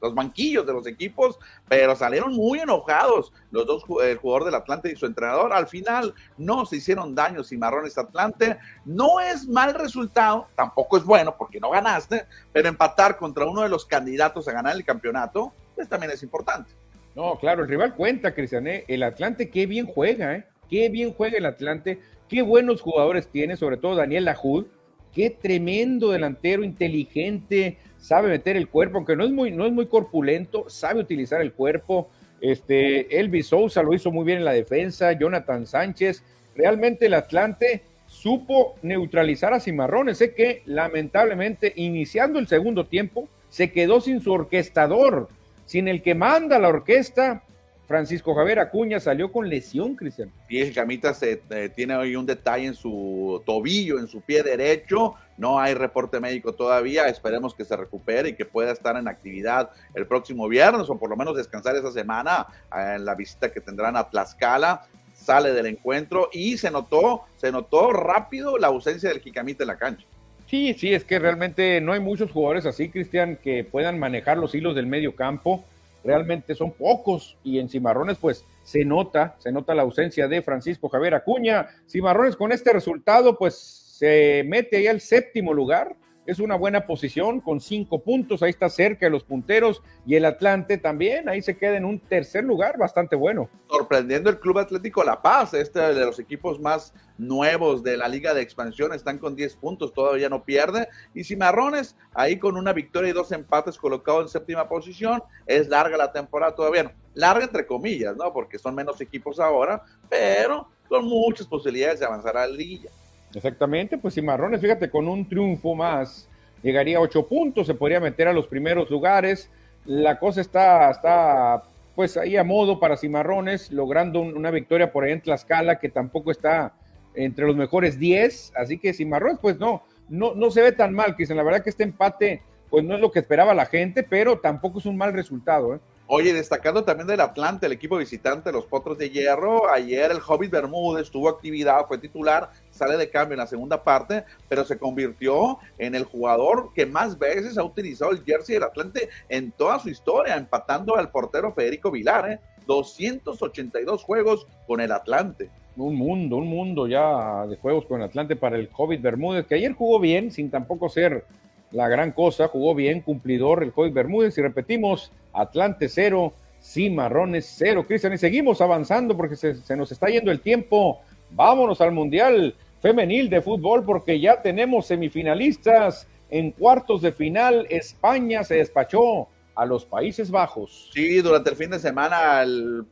los banquillos de los equipos, pero salieron muy enojados los dos, el jugador del Atlante y su entrenador. Al final no se hicieron daños Cimarrones Atlante. No es mal resultado, tampoco es bueno porque no ganaste, pero empatar contra uno de los candidatos a ganar el campeonato pues también es importante. No, claro, el rival cuenta, Cristian, ¿eh? el Atlante qué bien juega, ¿eh? qué bien juega el Atlante, qué buenos jugadores tiene, sobre todo Daniel Lajud, qué tremendo delantero, inteligente, sabe meter el cuerpo, aunque no es muy, no es muy corpulento, sabe utilizar el cuerpo. Este, Elvis Sousa lo hizo muy bien en la defensa, Jonathan Sánchez, realmente el Atlante supo neutralizar a Cimarrones, sé que lamentablemente iniciando el segundo tiempo se quedó sin su orquestador, sin el que manda la orquesta, Francisco Javier Acuña salió con lesión, Cristian. Y el Camita se, eh, tiene hoy un detalle en su tobillo, en su pie derecho. No hay reporte médico todavía. Esperemos que se recupere y que pueda estar en actividad el próximo viernes o por lo menos descansar esa semana eh, en la visita que tendrán a Tlaxcala. Sale del encuentro y se notó, se notó rápido la ausencia del Jicamita en la cancha. Sí, sí, es que realmente no hay muchos jugadores así, Cristian, que puedan manejar los hilos del medio campo. Realmente son pocos y en Cimarrones pues se nota, se nota la ausencia de Francisco Javier Acuña. Cimarrones con este resultado pues se mete ahí al séptimo lugar es una buena posición con cinco puntos, ahí está cerca de los punteros y el Atlante también, ahí se queda en un tercer lugar bastante bueno. Sorprendiendo el Club Atlético La Paz, este de los equipos más nuevos de la Liga de Expansión, están con 10 puntos, todavía no pierde, y Cimarrones ahí con una victoria y dos empates colocado en séptima posición, es larga la temporada todavía, larga entre comillas, ¿no? Porque son menos equipos ahora, pero con muchas posibilidades de avanzar a la liguilla. Exactamente, pues Cimarrones, fíjate, con un triunfo más llegaría a ocho puntos, se podría meter a los primeros lugares. La cosa está, está pues ahí a modo para Cimarrones, logrando una victoria por ahí en Tlaxcala, que tampoco está entre los mejores 10. Así que Cimarrones, pues no, no, no se ve tan mal, Cristian. La verdad que este empate, pues no es lo que esperaba la gente, pero tampoco es un mal resultado. ¿eh? Oye, destacando también del Atlante, el equipo visitante, los Potros de Hierro, ayer el Hobbit Bermúdez tuvo actividad, fue titular, sale de cambio en la segunda parte, pero se convirtió en el jugador que más veces ha utilizado el jersey del Atlante en toda su historia, empatando al portero Federico Vilar, ¿eh? 282 juegos con el Atlante. Un mundo, un mundo ya de juegos con el Atlante para el Hobbit Bermúdez, que ayer jugó bien, sin tampoco ser la gran cosa, jugó bien, cumplidor el Hoy Bermúdez y repetimos, Atlante cero, Cimarrones cero. Cristian, y seguimos avanzando porque se, se, nos está yendo el tiempo. Vámonos al Mundial Femenil de Fútbol porque ya tenemos semifinalistas en cuartos de final. España se despachó a los Países Bajos. Sí, durante el fin de semana el,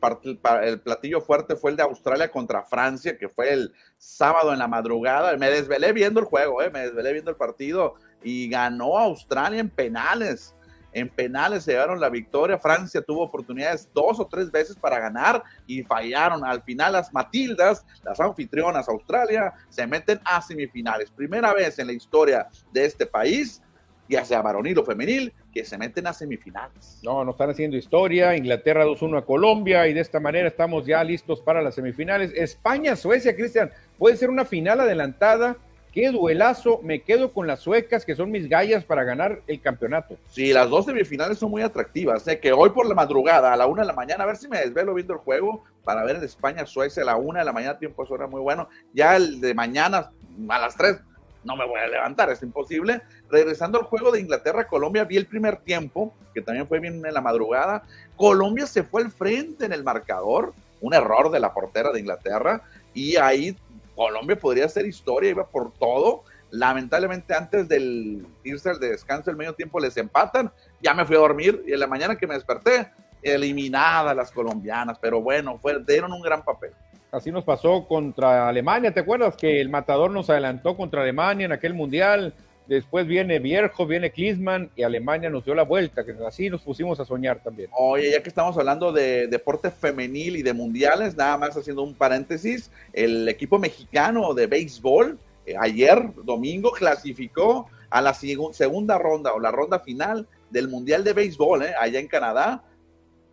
el, platillo fuerte fue el de Australia contra Francia, que fue el sábado en la madrugada. Me desvelé viendo el juego, eh, me desvelé viendo el partido y ganó Australia en penales. en penales se llevaron la victoria. Francia tuvo oportunidades dos o tres veces para ganar y fallaron. Al final las Matildas, las anfitrionas Australia, se meten a semifinales. Primera vez en la historia de este país, ya sea varonil o femenil, que se meten a semifinales. No, no están haciendo historia. Inglaterra 2-1 a Colombia y de esta manera estamos ya listos para las semifinales. España, Suecia, Cristian, puede ser una final adelantada qué duelazo, me quedo con las suecas, que son mis gallas para ganar el campeonato. Sí, las dos semifinales son muy atractivas, sé que hoy por la madrugada, a la una de la mañana, a ver si me desvelo viendo el juego, para ver en España, Suecia, a la una de la mañana, tiempo es hora muy bueno, ya el de mañana, a las tres, no me voy a levantar, es imposible. Regresando al juego de Inglaterra-Colombia, vi el primer tiempo, que también fue bien en la madrugada. Colombia se fue al frente en el marcador, un error de la portera de Inglaterra, y ahí Colombia podría hacer historia, iba por todo. Lamentablemente antes del irse al descanso el medio tiempo les empatan, ya me fui a dormir y en la mañana que me desperté, eliminadas las colombianas, pero bueno, fue, dieron un gran papel. Así nos pasó contra Alemania, ¿te acuerdas que el matador nos adelantó contra Alemania en aquel mundial? Después viene Vierjo, viene Klinsmann y Alemania nos dio la vuelta, que así nos pusimos a soñar también. Oye, ya que estamos hablando de deporte femenil y de mundiales, nada más haciendo un paréntesis, el equipo mexicano de béisbol eh, ayer, domingo, clasificó a la segunda ronda o la ronda final del Mundial de Béisbol eh, allá en Canadá.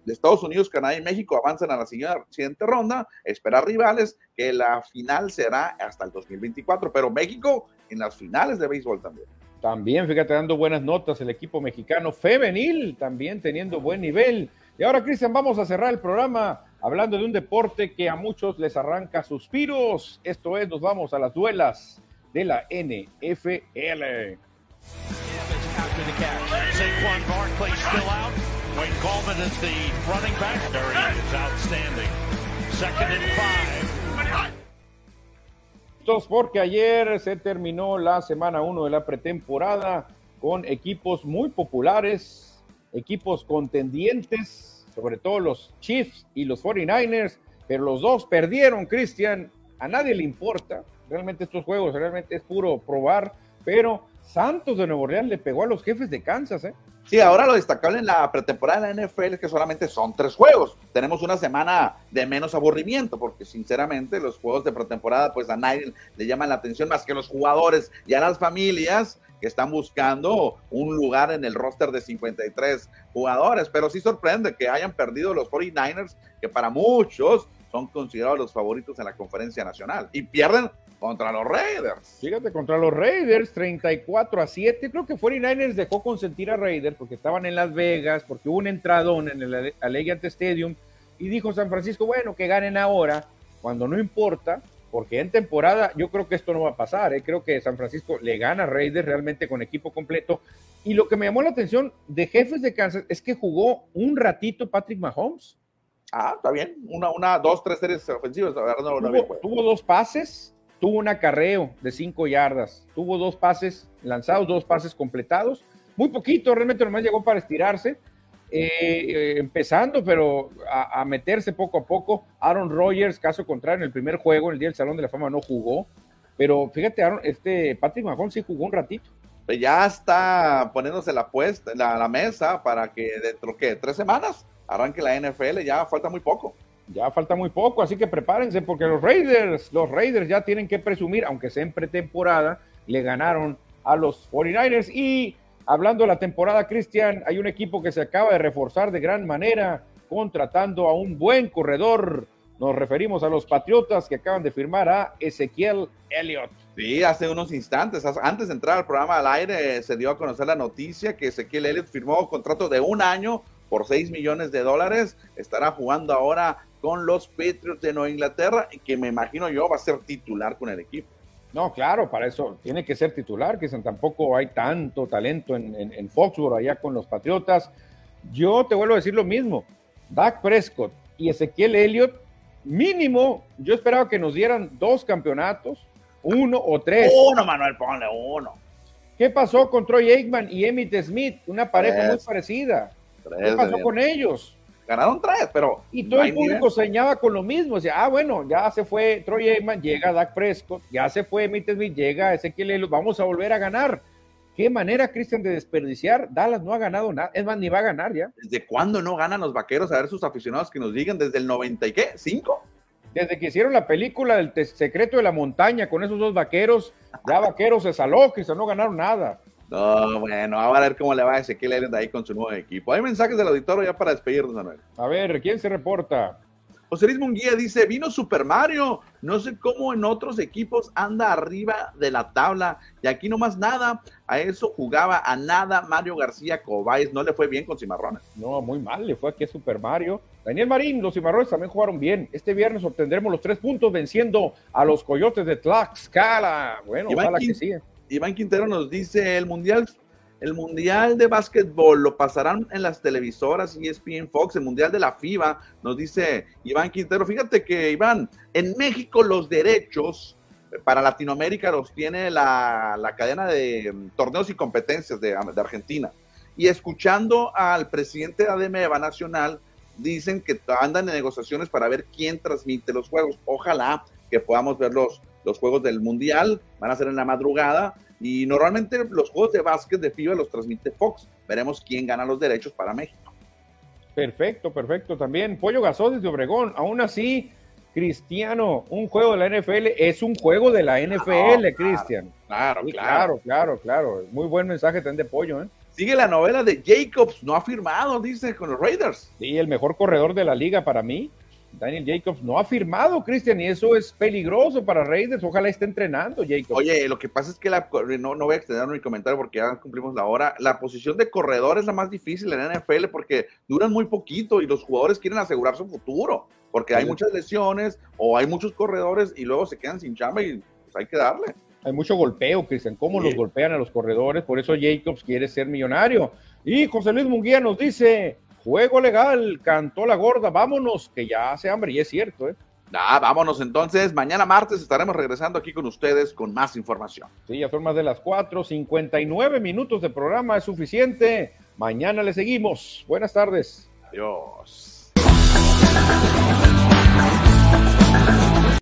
De Estados Unidos, Canadá y México avanzan a la siguiente ronda, esperar rivales, que la final será hasta el 2024, pero México en las finales de béisbol también. También, fíjate, dando buenas notas el equipo mexicano femenil, también teniendo buen nivel. Y ahora, Cristian, vamos a cerrar el programa hablando de un deporte que a muchos les arranca suspiros. Esto es, nos vamos a las duelas de la NFL. Second and five porque ayer se terminó la semana 1 de la pretemporada con equipos muy populares, equipos contendientes, sobre todo los Chiefs y los 49ers, pero los dos perdieron, Cristian, a nadie le importa, realmente estos juegos realmente es puro probar, pero Santos de Nuevo Orleans le pegó a los jefes de Kansas, ¿eh? Sí, ahora lo destacable en la pretemporada de la NFL es que solamente son tres juegos. Tenemos una semana de menos aburrimiento, porque sinceramente los juegos de pretemporada, pues a nadie le llaman la atención más que los jugadores y a las familias que están buscando un lugar en el roster de 53 jugadores. Pero sí sorprende que hayan perdido los 49ers, que para muchos son considerados los favoritos en la conferencia nacional. Y pierden contra los Raiders. Fíjate, contra los Raiders, 34 a 7. Creo que 49ers dejó consentir a Raiders porque estaban en Las Vegas, porque hubo un entradón en el Allegiant Stadium. Y dijo San Francisco, bueno, que ganen ahora, cuando no importa, porque en temporada yo creo que esto no va a pasar. ¿eh? Creo que San Francisco le gana a Raiders realmente con equipo completo. Y lo que me llamó la atención de jefes de Kansas es que jugó un ratito Patrick Mahomes. Ah, está bien. Una, una, dos, tres series ofensivas. tuvo dos pases, tuvo un acarreo de cinco yardas, tuvo dos pases lanzados, dos pases completados, muy poquito, realmente nomás llegó para estirarse, eh, empezando, pero a, meterse poco a poco. Aaron Rodgers, caso contrario, en el primer juego, en el día del Salón de la Fama, no jugó, pero fíjate, Aaron, este Patrick Mahomes sí jugó un ratito. Pues ya está poniéndose la, puesta, la, la mesa para que dentro de tres semanas arranque la NFL, ya falta muy poco. Ya falta muy poco, así que prepárense porque los Raiders, los Raiders ya tienen que presumir, aunque sea en pretemporada, le ganaron a los 49ers. Y hablando de la temporada, Cristian, hay un equipo que se acaba de reforzar de gran manera, contratando a un buen corredor. Nos referimos a los Patriotas que acaban de firmar a Ezequiel Elliott. Sí, hace unos instantes, antes de entrar al programa al aire, se dio a conocer la noticia que Ezequiel Elliott firmó contrato de un año por 6 millones de dólares. Estará jugando ahora con los Patriots de Nueva Inglaterra y que me imagino yo va a ser titular con el equipo. No, claro, para eso tiene que ser titular, que tampoco hay tanto talento en, en, Foxborough allá con los Patriotas. Yo te vuelvo a decir lo mismo, Dak Prescott y Ezequiel Elliott, mínimo, yo esperaba que nos dieran dos campeonatos, uno o tres. Uno, Manuel, ponle uno. ¿Qué pasó con Troy Aikman y Emmitt Smith? Una pareja muy parecida. ¿Qué pasó con ellos? Ganaron tres, pero. Y todo el público señaba con lo mismo. Decía, ah, bueno, ya se fue Troy Aikman, llega Dak Prescott, ya se fue Emmitt Smith, llega Ezequiel vamos a volver a ganar. Qué manera, Cristian, de desperdiciar. Dallas no ha ganado nada. Es más, ni va a ganar ya. ¿Desde cuándo no ganan los vaqueros? A ver sus aficionados que nos digan. ¿Desde el 90 y qué? ¿Cinco? Desde que hicieron la película del secreto de la montaña con esos dos vaqueros, ya vaqueros se saló, Cristian, no ganaron nada. No, bueno, a ver cómo le va a Ezequiel de ahí con su nuevo equipo. Hay mensajes del auditorio ya para despedirnos, Manuel. A ver, ¿quién se reporta? José Luis Munguía dice, vino Super Mario, no sé cómo en otros equipos anda arriba de la tabla y aquí no más nada, a eso jugaba a nada Mario García Cobáez, no le fue bien con Cimarrones. No, muy mal, le fue aquí a Super Mario. Daniel Marín, los Cimarrones también jugaron bien. Este viernes obtendremos los tres puntos venciendo a los Coyotes de Tlaxcala. Bueno, ojalá que sí. Iván Quintero nos dice, el Mundial el Mundial de Básquetbol lo pasarán en las televisoras ESPN Fox, el Mundial de la FIBA, nos dice Iván Quintero. Fíjate que, Iván, en México los derechos para Latinoamérica los tiene la, cadena de mm, torneos y competencias de, Argentina. Y escuchando al presidente de ADMEVA Nacional, dicen que andan en negociaciones para ver quién transmite los juegos. Ojalá que podamos ver los, juegos del Mundial, van a ser en la madrugada y normalmente los juegos de básquet de FIBA los transmite Fox. Veremos quién gana los derechos para México. Perfecto, perfecto. También Pollo Gasol de Obregón. Aún así, Cristiano, un juego de la NFL es un juego de la NFL, Cristian. Claro, claro, claro, claro, Muy buen mensaje también de Pollo, ¿eh? Sigue la novela de Jacobs, no ha firmado, dice, con los Raiders. Sí, el mejor corredor de la liga para mí. Daniel Jacobs no ha firmado, Cristian, y eso es peligroso para Raiders. Ojalá esté entrenando, Jacobs. Oye, lo que pasa es que la, no, no voy a extender mi comentario porque ya cumplimos la hora. La posición de corredor es la más difícil en la NFL porque duran muy poquito y los jugadores quieren asegurar su futuro porque hay muchas lesiones o hay muchos corredores y luego se quedan sin chamba y pues hay que darle. Hay mucho golpeo, Cristian, cómo los golpean a los corredores, por eso Jacobs quiere ser millonario. Y José Luis Munguía nos dice, Juego legal, cantó la gorda, vámonos, que ya hace hambre, y es cierto, ¿eh? Ah, vámonos entonces. Mañana martes estaremos regresando aquí con ustedes con más información. Sí, ya son más de las 4, 59 minutos de programa, es suficiente. Mañana le seguimos. Buenas tardes. Adiós.